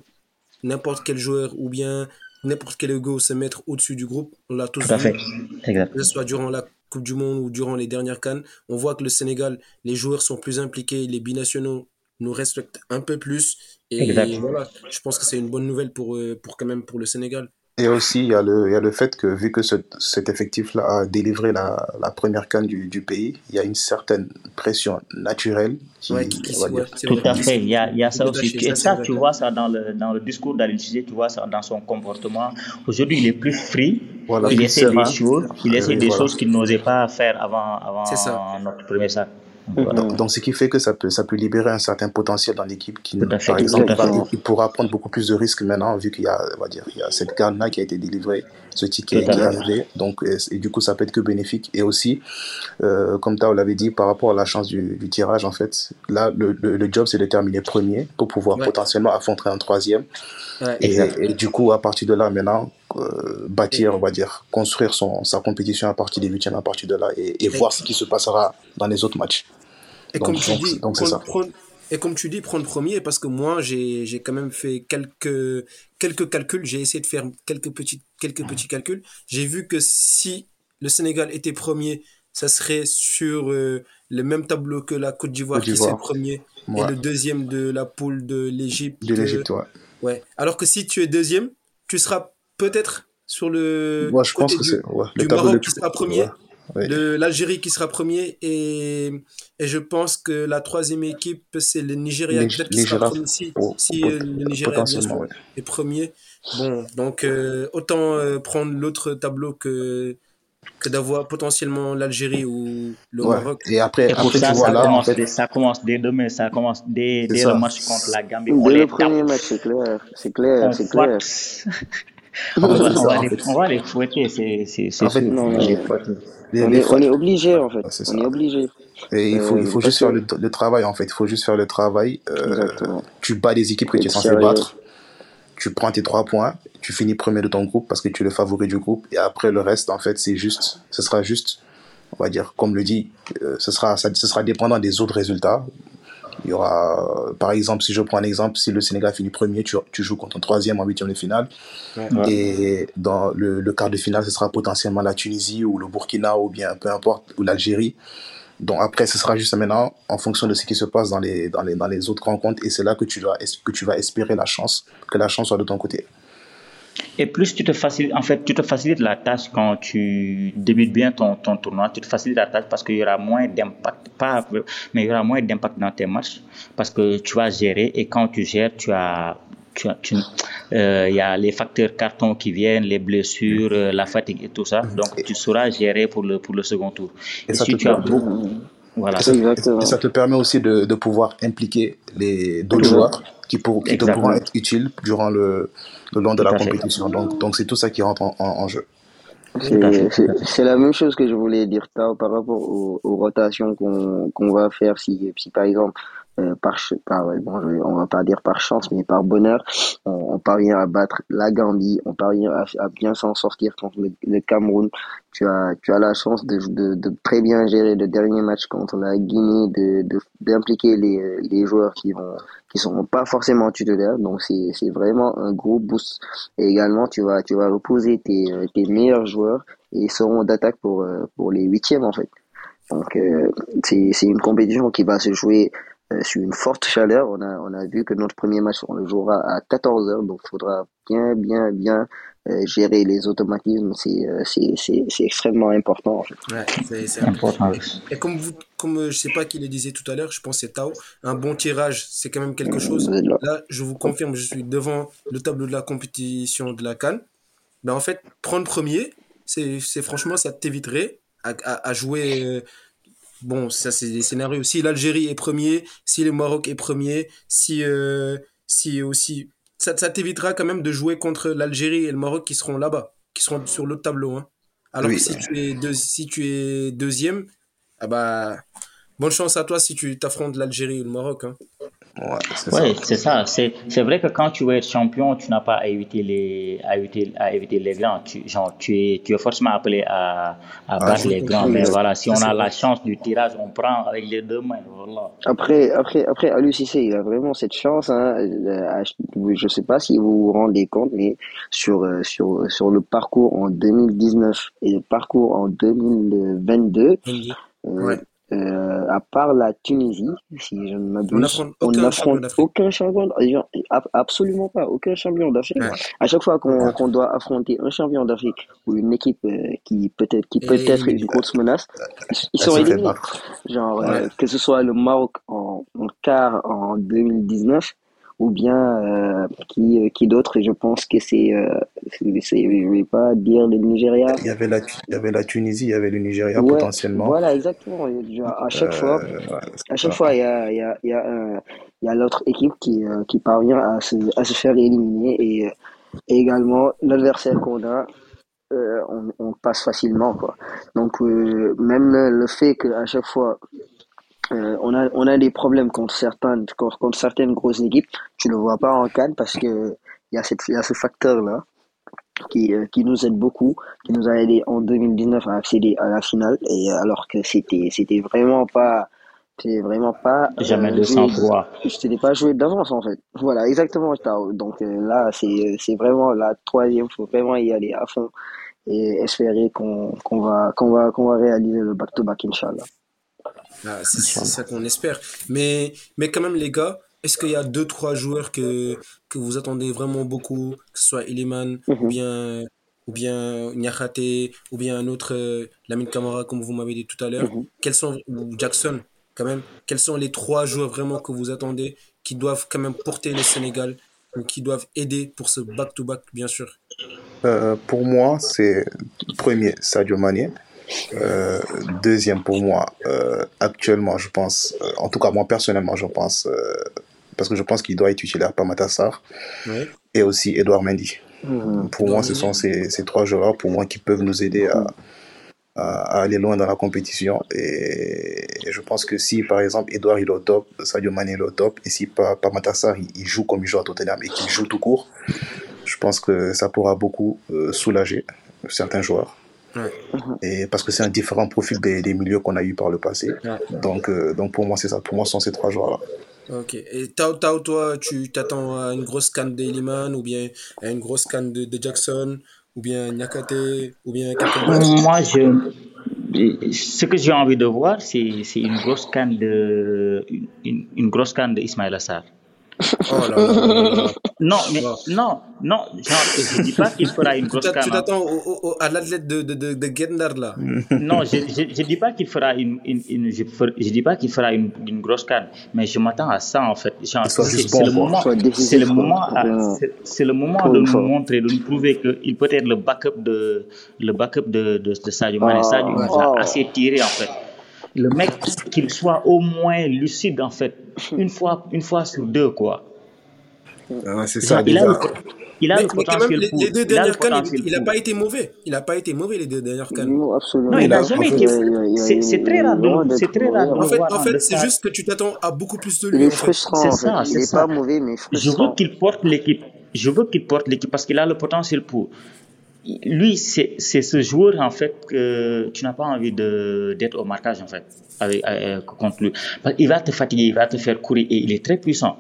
Speaker 3: n'importe quel joueur ou bien n'importe quel ego se mettre au-dessus du groupe. On l'a tous
Speaker 6: Tout vu.
Speaker 3: Exact. Que ce soit durant la Coupe du Monde ou durant les dernières cannes. On voit que le Sénégal, les joueurs sont plus impliqués, les binationaux nous respectent un peu plus. Et voilà, je pense que c'est une bonne nouvelle pour, pour quand même pour le Sénégal.
Speaker 5: Et aussi, il y, a le, il y a le fait que, vu que cet effectif-là a délivré la, la première canne du, du, pays, il y a une certaine pression naturelle.
Speaker 6: Qui, Tout à fait, il y a, il y a ça aussi. Et ça, tu vois ça dans le, dans le discours d'Alain tu vois ça dans son comportement. Aujourd'hui, il est plus free, il essaie des choses, il essaie des choses qu'il n'osait pas faire avant, avant notre premier sac.
Speaker 5: Donc, ce qui fait que ça peut, ça peut libérer un certain potentiel dans l'équipe qui, par exemple, il pourra prendre beaucoup plus de risques maintenant vu qu'il y a, on va dire, il y a cette carte-là qui a été délivrée, ce ticket qui est arrivé. Donc, et, du coup, ça peut être que bénéfique. Et aussi, euh, comme Tao l'avait dit, par rapport à la chance du, tirage, en fait, là, le, le, job, c'est de terminer premier pour pouvoir potentiellement affronter un troisième. et, du coup, à partir de là, maintenant, euh, bâtir, on va dire, construire son, sa compétition à partir des huitièmes, à partir de là, et, voir ce qui se passera dans les autres matchs.
Speaker 3: Et comme tu dis, prendre, et comme tu dis, prendre premier, parce que moi, j'ai quand même fait quelques, quelques calculs. J'ai essayé de faire quelques petits, quelques petits calculs. J'ai vu que si le Sénégal était premier, ça serait sur euh, le même tableau que la Côte d'Ivoire qui est premier et le deuxième de la poule de l'Égypte.
Speaker 5: De l'Égypte, ouais.
Speaker 3: ouais. Alors que si tu es deuxième, tu seras peut-être sur le.
Speaker 5: Moi, je pense que c'est. Ouais,
Speaker 3: du Maroc qui sera premier l'Algérie qui sera premier et, et je pense que la troisième équipe c'est le Nigeria qui sera premier si, si euh, le Nigeria est premier bon donc euh, autant euh, prendre l'autre tableau que que d'avoir potentiellement l'Algérie ou le Maroc.
Speaker 5: Et après, après
Speaker 6: ça, tu vois ça, là, commence, en fait... ça commence dès demain, ça commence dès, dès le match contre la Gambie.
Speaker 4: Dès le premier match, c'est clair, c'est clair, c'est clair.
Speaker 6: on, va les, on va les fouetter, c'est sûr. En fait, non, non,
Speaker 4: on, est, on, est, obligé en fait. on est obligé.
Speaker 5: Et il faut, il faut euh, juste faire le, le, travail en fait. Il faut juste faire le travail. Euh, tu bats les équipes que tu es censé battre. Tu prends tes trois points. Tu finis premier de ton groupe parce que tu es le favori du groupe. Et après le reste, en fait, c'est juste. Ce sera juste. On va dire, comme le dit, euh, ce sera, ça, ce sera dépendant des autres résultats. Il y aura, par exemple, si je prends un exemple, si le Sénégal finit premier, tu, tu joues contre un troisième en huitième de finale. Et dans le, le, quart de finale, ce sera potentiellement la Tunisie ou le Burkina ou bien peu importe, ou l'Algérie. Donc après, ce sera juste maintenant en fonction de ce qui se passe dans les, dans les, dans les autres rencontres. Et c'est là que tu, dois, que tu vas espérer la chance, que la chance soit de ton côté.
Speaker 6: Et plus tu te facilites, en fait, tu te facilites la tâche quand tu débutes bien ton, ton tournoi, tu te facilites la tâche parce qu'il y aura moins d'impact, pas, mais il y aura moins d'impact dans tes matchs parce que tu vas gérer et quand tu gères, tu as, tu, tu euh, il y a les facteurs cartons qui viennent, les blessures, euh, la fatigue et tout ça. Donc, tu sauras gérer pour le, pour le second tour.
Speaker 5: Et, si tu as beaucoup, voilà. Et ça, te permet aussi de, de pouvoir impliquer les d'autres joueurs qui, pour, qui te pourront être utiles durant le, le long de la compétition. Donc, donc c'est tout ça qui rentre en, en, jeu.
Speaker 4: C'est la même chose que je voulais dire par rapport aux, aux rotations qu'on va faire si, si par exemple euh, par, bon, on va pas dire par chance, mais par bonheur, on, parvient à battre la Gambie, on parvient à, bien s'en sortir contre le, Cameroun. Tu as, tu as la chance de, de, très bien gérer le dernier match contre la Guinée, d'impliquer les, les joueurs qui vont qui sont pas forcément titulaires. Donc c'est c'est vraiment un gros boost. Et également tu vas tu vas reposer tes tes meilleurs joueurs et ils seront d'attaque pour euh, pour les huitièmes en fait. Donc euh, c'est une compétition qui va se jouer sur une forte chaleur. On a, on a vu que notre premier match, on le jouera à 14h, donc il faudra bien, bien, bien euh, gérer les automatismes. C'est, euh, c'est, c'est, c'est extrêmement important. En fait.
Speaker 3: Ouais, c'est, important. Et comme, vous, comme je sais pas qui le disait tout à l'heure, je pense c'est Tao, un bon tirage, c'est quand même quelque chose. Là, je vous confirme, je suis devant le tableau de la compétition de la Cannes. Ben, en fait, prendre premier, c'est, c'est franchement, ça t'éviterait à, à, à jouer bon, ça c'est des scénarios. Si l'Algérie est premier, si le Maroc est premier, si, euh, si aussi. Ça, ça t'évitera quand même de jouer contre l'Algérie et le Maroc qui seront là-bas, qui seront sur l'autre tableau. Hein. Alors que si tu, es si tu es deuxième, ah bah, bonne chance à toi si tu t'affrontes l'Algérie ou le Maroc. Hein.
Speaker 6: Ouais, c'est ça. C'est, c'est vrai que quand tu veux être champion, tu n'as pas à éviter les, à éviter, à éviter les grands. Tu, genre, tu es, tu es forcément appelé à, à ah, battre les grands. Mais voilà, si on a la chance du tirage, on prend avec les deux mains. Voilà.
Speaker 4: Après, après, après, Alu Cissé, il a vraiment cette chance. Hein. Je sais pas si vous vous rendez compte, mais sur, euh, sur, sur le parcours en 2019 et le parcours en 2022, euh, à part la Tunisie, si je ne m'abuse, on n'affronte aucun, champion d'Afrique. Absolument pas, aucun champion d'Afrique. À chaque fois qu'on doit affronter un champion d'Afrique ou une équipe euh, qui peut-être qui peut être une grosse menace, ils, sont éliminés. Genre, euh, que ce soit le Maroc en, en quart en 2019 ou bien euh, qui, euh, qui d'autre. Et je pense que c'est euh, je vais pas dire le Nigeria.
Speaker 5: Il y avait la il y avait la Tunisie il y avait le Nigeria potentiellement.
Speaker 4: voilà exactement. À chaque fois à chaque fois il y a il y a il y a, il y a l'autre équipe qui qui parvient à se à se faire éliminer. Et, également l'adversaire qu'on a on, on, passe facilement quoi. Donc même le, le fait qu'à chaque fois euh, on, a, on a des problèmes contre certaines, contre certaines grosses équipes. Tu le vois pas en Cannes parce que il y a, cette, y a ce facteur-là qui, euh, qui nous aide beaucoup, qui nous a aidé en 2019 à accéder à la finale, et alors que c'était, c'était vraiment pas, c'était vraiment pas.
Speaker 6: Jamais de.
Speaker 4: C'était pas joué d'avance en fait. Voilà, exactement. Donc euh, là, c'est, c'est vraiment la troisième. Faut vraiment y aller à fond et espérer qu'on, qu'on va, qu'on va, qu'on va réaliser le back-to-back, Inch'Allah.
Speaker 3: Ah, c'est ça qu'on espère. Mais, mais quand même, les gars, est-ce qu'il y a deux, trois joueurs que, que vous attendez vraiment beaucoup, que ce soit Iliman ou mhm. bien ou bien Nyakate, ou bien un autre euh, Lamine Camara, comme vous m'avez dit tout à l'heure. Mhm. Quels sont, ou Jackson, quand même, quels sont les trois joueurs vraiment que vous attendez qui doivent quand même porter le Sénégal ou qui doivent aider pour ce back-to-back, bien sûr?
Speaker 5: Euh, Pour moi, c'est premier Sadio Mané. Euh, deuxième pour moi, euh, actuellement, je pense, euh, en tout cas moi personnellement, je pense, parce que je pense qu'il doit être titulaire par Matassar et aussi Edouard Mendy. Mhm. Pour moi, ce sont ces, ces, trois joueurs pour moi qui peuvent nous aider à, à, aller loin dans la compétition. Et, je pense que si par exemple Edouard il est au top, Sadio Mane est au top, et si par, par Matassar il, joue comme il joue à Tottenham et qu'il joue tout court, je pense que ça pourra beaucoup soulager certains joueurs. Et parce que c'est un différent profil des, des milieux qu'on a eu par le passé. Donc, euh, donc pour moi, c'est ça. Pour moi, ce sont ces trois joueurs-là.
Speaker 3: Ok. Et Tao Tao, toi, tu t'attends à une grosse canne d'Eliman ou bien à une grosse canne de, de, Jackson ou bien Nyakate ou bien
Speaker 6: Moi, je, ce que j'ai envie de voir, c'est une grosse canne de une, une grosse canne de Ismaël Assar. Oh là là Non, mais non, non, je ne dis pas qu'il fera une grosse canne.
Speaker 3: Tu t'attends à l'athlète de, de, de, de Gendar là.
Speaker 6: Non, je ne dis pas qu'il fera une, une, une je, je, dis pas qu'il fera une, une, grosse canne, mais je m'attends à ça en fait. C'est le moment, c'est le moment, c'est le moment de nous montrer, de nous prouver qu'il peut être le backup de le backup de, de, de Sadio Mane. Sadio nous a assez tiré en fait le mec qu'il soit au moins lucide en fait. Une fois une fois sur deux quoi.
Speaker 5: Ah, c'est ça
Speaker 6: il a le, il a le potentiel
Speaker 3: même, les, deux dernières cannes il n'a pas été mauvais. Il n'a pas été mauvais les deux dernières cannes.
Speaker 4: Non absolument
Speaker 6: non il n'a jamais été c'est très rare c'est très rare
Speaker 3: en fait, en fait c'est juste que tu t'attends à beaucoup plus de lui
Speaker 4: il est frustrant c'est ça il n'est pas mauvais mais frustrant
Speaker 6: je veux qu'il porte l'équipe. Je veux qu'il porte l'équipe parce qu'il a le potentiel pour lui, c'est ce joueur, en fait, que tu n'as pas envie d'être au marquage, en fait, avec, euh, contre lui. Il va te fatiguer, il va te faire courir et il est très puissant.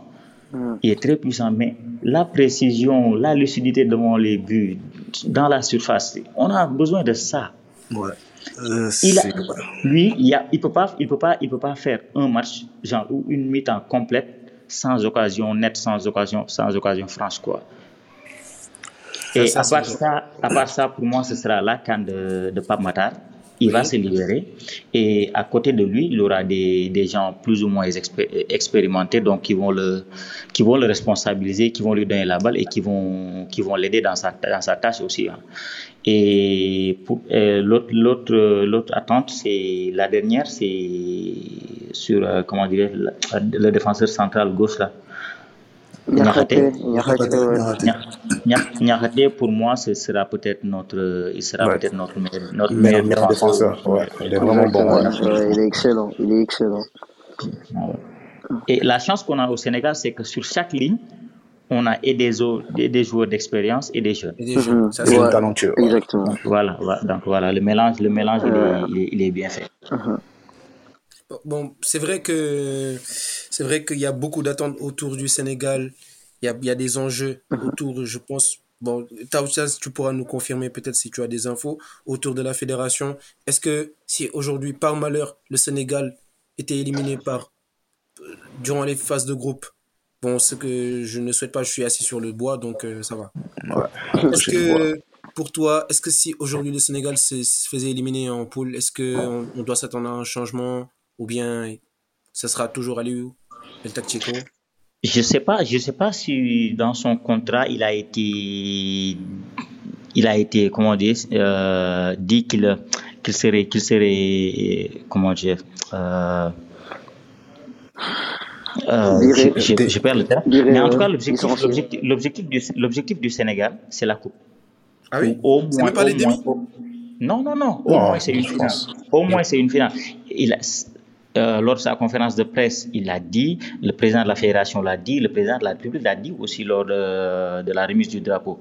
Speaker 6: Hmm. Il est très puissant, mais la précision, la lucidité devant les buts, dans la surface, on a besoin de ça.
Speaker 5: Ouais. Euh,
Speaker 6: il a, lui, il ne il peut, pas, il peut, pas, il peut pas faire un match, genre, ou une mi-temps complète, sans occasion nette, sans occasion, sans occasion franche, quoi. Et à, part ça, à part ça, pour moi, ce sera la canne de, de Pape Matar. Il va se libérer et à côté de lui, il aura des, des gens plus ou moins expérimentés, donc qui vont le, qui vont le responsabiliser, qui vont lui donner la balle et qui vont, qui vont l'aider dans sa, dans sa tâche aussi. Hein. Et euh, l'autre, l'autre, l'autre attente, c'est la dernière, c'est sur, euh, comment dire, le défenseur central gauche là. Niakate, pour moi, ce sera peut-être notre, il sera peut-être notre, notre
Speaker 5: meilleur, meilleur défenseur. Ouais. Il est vraiment bon.
Speaker 4: Il est excellent. Il est excellent.
Speaker 6: Et la chance qu'on a au Sénégal, c'est que sur chaque ligne, on a et des, des, des joueurs d'expérience et des jeunes. Et des
Speaker 5: jeunes. Ça, c'est ouais, talentueux.
Speaker 4: Exactement.
Speaker 6: Voilà, voilà, Donc voilà, le mélange, le mélange, il, est, il, est, il est bien fait. Uh -huh.
Speaker 3: Bon, c'est vrai que c'est vrai qu'il y a beaucoup d'attentes autour du Sénégal. Il y a, il y a des enjeux mhm. autour, je pense, bon, tu pourras nous confirmer peut-être si tu as des infos autour de la fédération. Est-ce que si aujourd'hui, par malheur, le Sénégal était éliminé par durant les phases de groupe, bon, ce que je ne souhaite pas, je suis assis sur le bois, donc euh, ça va. Est-ce que pour toi, est-ce que si aujourd'hui le Sénégal se, faisait éliminer en poule, est-ce qu'on on doit s'attendre à un changement ou bien ça sera toujours à lui, le tactico
Speaker 6: Je sais pas, je sais pas si dans son contrat il a été, il a été comment dire, euh, dit qu'il qu'il serait, qu'il serait, comment dire. Euh, euh, je, perds le terme. Mais en tout cas, l'objectif, du, l'objectif du Sénégal, c'est la coupe.
Speaker 3: Ah oui? Au moins, pas les demi?
Speaker 6: Non, non, non. Au moins, c'est une finale. Au moins, c'est une finale. Il euh, lors de sa conférence de presse, il a dit, le président de la fédération l'a dit, le président de la République l'a dit aussi lors de, de la remise du drapeau.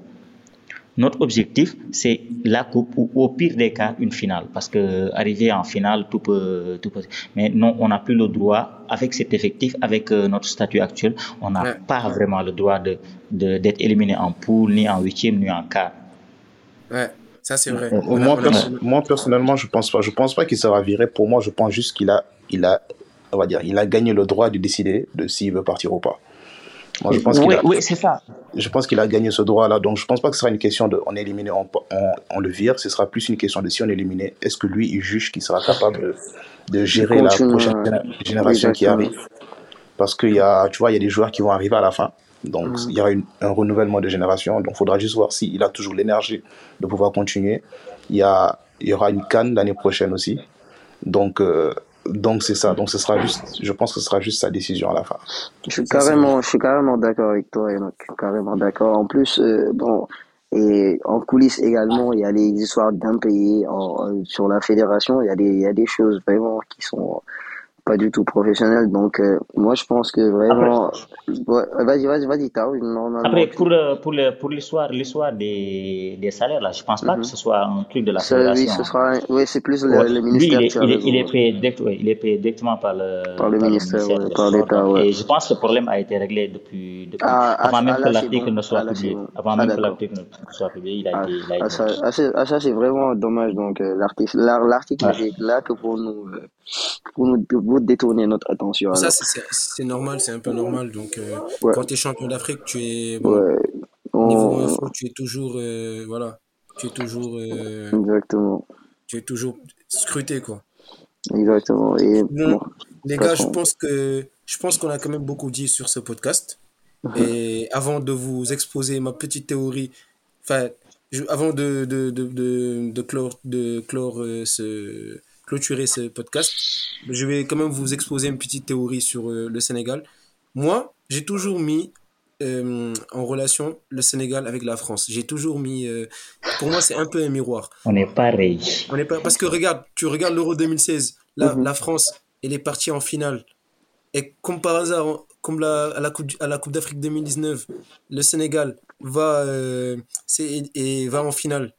Speaker 6: Notre objectif, c'est la coupe ou au pire des cas, une finale. Parce que arriver en finale, tout peut, tout peut. Mais non, on n'a plus le droit, avec cet effectif, avec euh, notre statut actuel, on n'a pas vraiment le droit d'être de, d'être éliminé en poule, ni en huitième, ni en quart.
Speaker 3: Ouais, ça c'est vrai.
Speaker 5: moi, personnellement, je pense pas. Je pense pas qu'il sera viré. Pour moi, je pense juste qu'il a, il a, on va dire, il a gagné le droit de décider de s'il veut partir ou pas.
Speaker 6: Moi, je pense oui, a, oui c'est ça.
Speaker 5: Je pense qu'il a gagné ce droit-là. Donc, je pense pas que ce sera une question de on est éliminé, on, on, le vire. Ce sera plus une question de si on est éliminé, est-ce que lui, il juge qu'il sera capable de, gérer la prochaine génération qui arrive Parce qu'il y a, tu vois, il y a des joueurs qui vont arriver à la fin. Donc, il y aura un renouvellement de génération. Donc, il faudra juste voir s'il a toujours l'énergie de pouvoir continuer. Il y, a, il y aura une canne l'année prochaine aussi. Donc, euh, donc c'est ça. Donc, ce sera juste, je pense que ce sera juste sa décision à la fin.
Speaker 4: Je suis carrément, je suis carrément d'accord avec toi, Enoch. Carrément d'accord. En plus, euh, bon, et en coulisses également, il y a les histoires d'impayés sur la fédération. Il y a des, il y a des choses vraiment qui sont pas du tout professionnel. Donc, euh, moi, je pense que vraiment. vas-y, vas-y, vas-y, Tao.
Speaker 6: Après, pour, euh, pour, le, pour l'histoire, l'histoire des, des salaires, là, je pense pas que mhm. ce soit un truc de la fédération.
Speaker 4: Oui, ce sera, oui, c'est plus le, le ministère.
Speaker 6: Lui, il, est, il, est, payé direct, il est payé directement par le,
Speaker 4: par le ministère, par l'État.
Speaker 6: Et je pense que le problème a été réglé depuis, depuis ah, ah avant, même que l'article ne soit publié. Avant même que l'article ne soit publié, il a été. Il
Speaker 4: ah, ça, c'est vraiment dommage. Donc, euh, l'article, l'article est là que pour nous, pour nous, détourner notre attention.
Speaker 3: Ça, c'est normal, c'est un peu normal. Donc, euh, quand tu es champion d'Afrique, tu es. Niveau info, tu es toujours. Euh, voilà. Tu es toujours. Euh,
Speaker 4: Exactement.
Speaker 3: Tu es toujours scruté, quoi.
Speaker 4: Exactement. Et,
Speaker 3: les gars, je pense que. Je pense qu'on a quand même beaucoup dit sur ce podcast. Et avant de vous exposer ma petite théorie, enfin, avant de, de, de, de, de clore, de clore ce, clôturer ce podcast, je vais quand même vous exposer une petite théorie sur euh, le Sénégal. Moi, j'ai toujours mis euh, en relation le Sénégal avec la France. J'ai toujours mis. Euh, pour moi, c'est un peu un miroir.
Speaker 6: On est pareil.
Speaker 3: On est pas parce que regarde, tu regardes l'Euro 2016. Là, mhm. la France, elle est partie en finale. Et comme par hasard, comme la, à la Coupe, à la coupe d'Afrique 2019, le Sénégal va, et va en finale.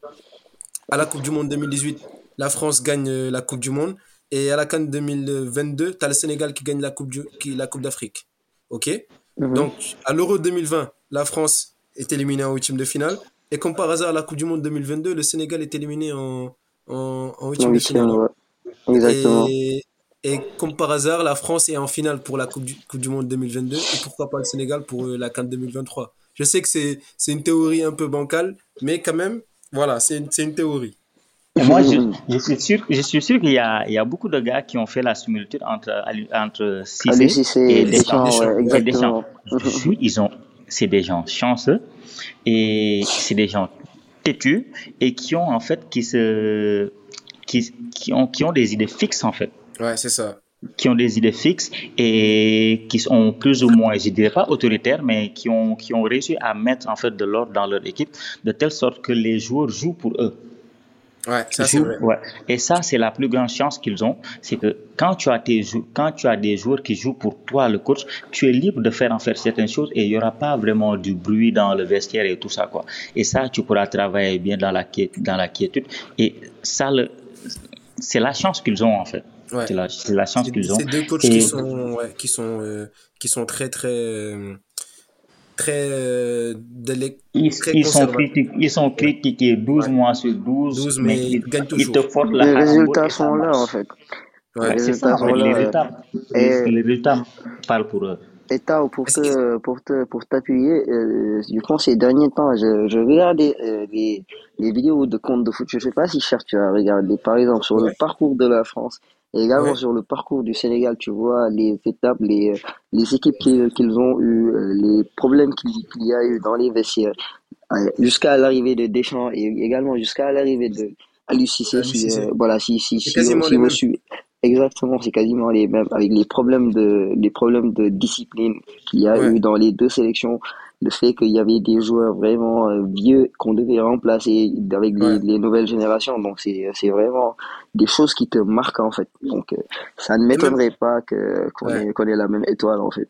Speaker 3: À la Coupe du Monde 2018, la France gagne euh, la Coupe du Monde. Et à la Cannes 2022, tu as le Sénégal qui gagne la Coupe, qui, la coupe d'Afrique. OK? Mhm. Donc, à l'Euro 2020, la France est éliminée en huitième de finale. Et comme par hasard, à la Coupe du Monde 2022, le Sénégal est éliminé en, en, en huitième de finale.
Speaker 4: Exactement.
Speaker 3: Et, et, comme par hasard, la France est en finale pour la Coupe du, coupe du Monde 2022. Et pourquoi pas le Sénégal pour euh, la Cannes 2023 Je sais que c'est une théorie un peu bancale, mais quand même, voilà, c'est une théorie.
Speaker 6: Moi, je, suis sûr, je suis sûr qu'il y a, il y a beaucoup de gars qui ont fait la similitude entre, entre Cissé et Deschamps. ils ont, c'est des gens chanceux et c'est des gens têtus et qui ont en fait qui se, qui, qui ont, qui ont des idées fixes en fait.
Speaker 3: Ouais, c'est ça
Speaker 6: qui ont des idées fixes et qui sont plus ou moins, je dirais pas autoritaires, mais qui ont, qui ont réussi à mettre en fait de l'ordre dans leur équipe de telle sorte que les joueurs jouent pour eux.
Speaker 3: Ouais, ça c'est vrai.
Speaker 6: Ouais. Et ça, c'est la plus grande chance qu'ils ont, c'est que quand tu as tes quand tu as des joueurs qui jouent pour toi, le coach, tu es libre de faire en faire certaines choses et il y aura pas vraiment du bruit dans le vestiaire et tout ça quoi. Et ça, tu pourras travailler bien dans la dans la quiétude. Et ça, c'est la chance qu'ils ont en fait. Ouais. C'est la, la, chance qu'ils ont.
Speaker 3: C'est deux coachs qui sont, ouais, qui sont, euh, qui sont très très euh, très. Euh,
Speaker 6: ils, sont critiqués, ils sont critiqués 12 mois sur 12, mais, ils, gagnent toujours.
Speaker 4: Ils te la
Speaker 6: Les
Speaker 4: résultats sont là, en fait.
Speaker 6: les résultats sont là. Les résultats, les résultats parlent pour eux.
Speaker 4: Et pour te, pour te, pour t'appuyer, euh, je pense ces derniers temps, je, je regardais euh, les, les vidéos de comptes de foot. Je sais pas si cher tu as regardé, par exemple, sur le parcours de la France et également sur le parcours du Sénégal, tu vois les étapes, les, les équipes qu'ils ont eu, euh, les problèmes qu'il y a eu dans les vestiaires, euh, jusqu'à l'arrivée de Deschamps et également jusqu'à l'arrivée de Alucissé. Si, euh, voilà, si, si, si, si, si vous suivez. Exactement, c'est quasiment les mêmes, avec les problèmes de, les problèmes de discipline qu'il y a eu dans les deux sélections. Le fait qu'il y avait des joueurs vraiment euh, vieux qu'on devait remplacer avec les, nouvelles générations. Donc, c'est, c'est vraiment des choses qui te marquent, en fait. Donc, euh, ça ne m'étonnerait pas que, qu'on, ait, qu'on ait la même étoile, en fait.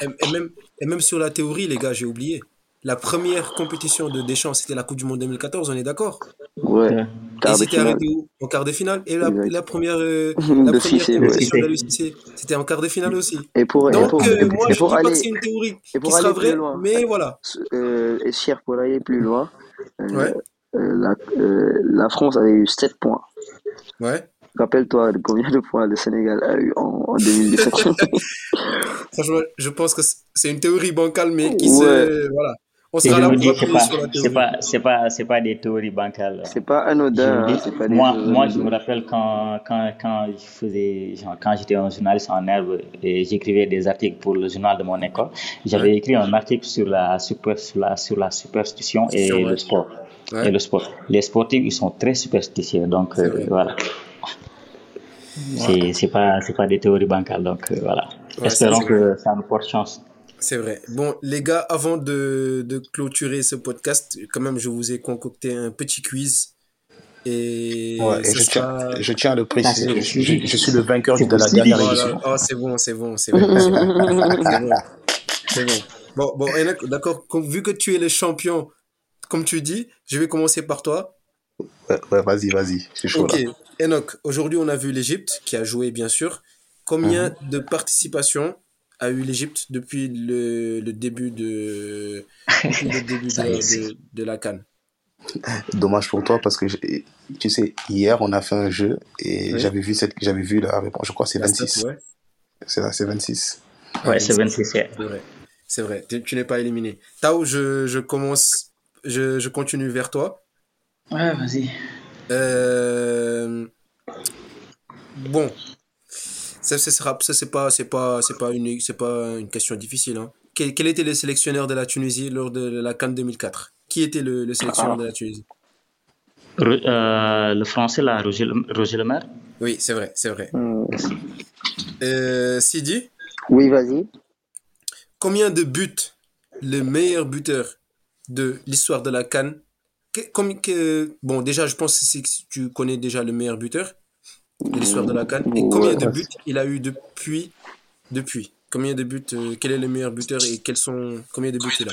Speaker 3: et, même, et même sur la théorie, les gars, j'ai oublié la première compétition de Deschamps, c'était la Coupe du Monde 2014, on est d'accord?
Speaker 4: Ouais.
Speaker 3: Et c'était arrivé En quart de finale. Et la, la première, euh, la première compétition de c'était en quart de finale aussi.
Speaker 4: Et pour,
Speaker 3: Donc,
Speaker 4: et pour,
Speaker 3: euh, moi, je ne dis pas que c'est une théorie qui sera vraie, mais voilà.
Speaker 4: Euh, et cher, pour aller plus loin, euh, ouais. Euh, la, la France avait eu 7 points.
Speaker 3: Ouais.
Speaker 4: Rappelle-toi de combien de points le Sénégal a eu en, en 2017.
Speaker 3: Franchement, je pense que c'est une théorie bancale, mais qui se. Voilà.
Speaker 6: On sera là pour c'est pas, c'est pas, c'est pas, c'est pas des théories bancales.
Speaker 4: C'est pas anodin. Hein, pas
Speaker 6: moi, moi, je me rappelle quand, quand, quand je faisais, quand j'étais un journaliste en herbe et j'écrivais des articles pour le journal de mon école, j'avais écrit un article sur la super, sur la, sur la superstition et le sport. Et le sport. Les sportifs, ils sont très superstitieux, donc euh, voilà. C'est, c'est pas, c'est pas des théories bancales, donc euh, voilà. Espérons que ça nous porte chance.
Speaker 3: C'est vrai. Bon, les gars, avant de, de, clôturer ce podcast, quand même, je vous ai concocté un petit quiz. Et,
Speaker 5: ouais, et je, tiens, je, tiens, à le préciser, je, suis, je suis le vainqueur de la dernière édition.
Speaker 3: Oh, c'est bon, c'est bon, c'est bon. C'est bon. bon. Bon, d'accord, vu que tu es le champion, comme tu dis, je vais commencer par toi.
Speaker 5: Ouais, ouais vas-y, vas-y, c'est chaud. Ok,
Speaker 3: Enoch, aujourd'hui on a vu l'Égypte qui a joué, bien sûr. Combien mhm. de participations a eu l'Égypte depuis le, le, début de, le début de, de, la Cannes.
Speaker 5: Dommage pour toi parce que tu sais hier on a fait un jeu et j'avais vu cette j'avais vu la réponse. Je crois c'est 26 c'est là c'est 26
Speaker 6: ouais c'est 26 c'est
Speaker 3: vrai. C'est vrai. Tu, n'es pas éliminé. Tao je, je commence je, je, continue vers toi.
Speaker 6: Ouais vas-y.
Speaker 3: Euh... bon ça, c'est pas, c'est pas, c'est pas une, c'est pas une question difficile. Hein. Quel, quel, était le sélectionneur de la Tunisie lors de la Cannes 2004 Qui était le, le sélectionneur de la Tunisie?
Speaker 6: Euh, Le français là, Roger, Roger Lemaire?
Speaker 3: Oui, c'est vrai, c'est vrai. Hmm. Euh, Sidi?
Speaker 4: Oui, vas-y.
Speaker 3: Combien de buts le meilleur buteur de l'histoire de la Cannes comme que, Bon, déjà, je pense que tu connais déjà le meilleur buteur l'histoire de la Cannes. Et combien de buts il a eu depuis depuis? Combien de buts euh, Quel est le meilleur buteur et quels sont combien de buts il a?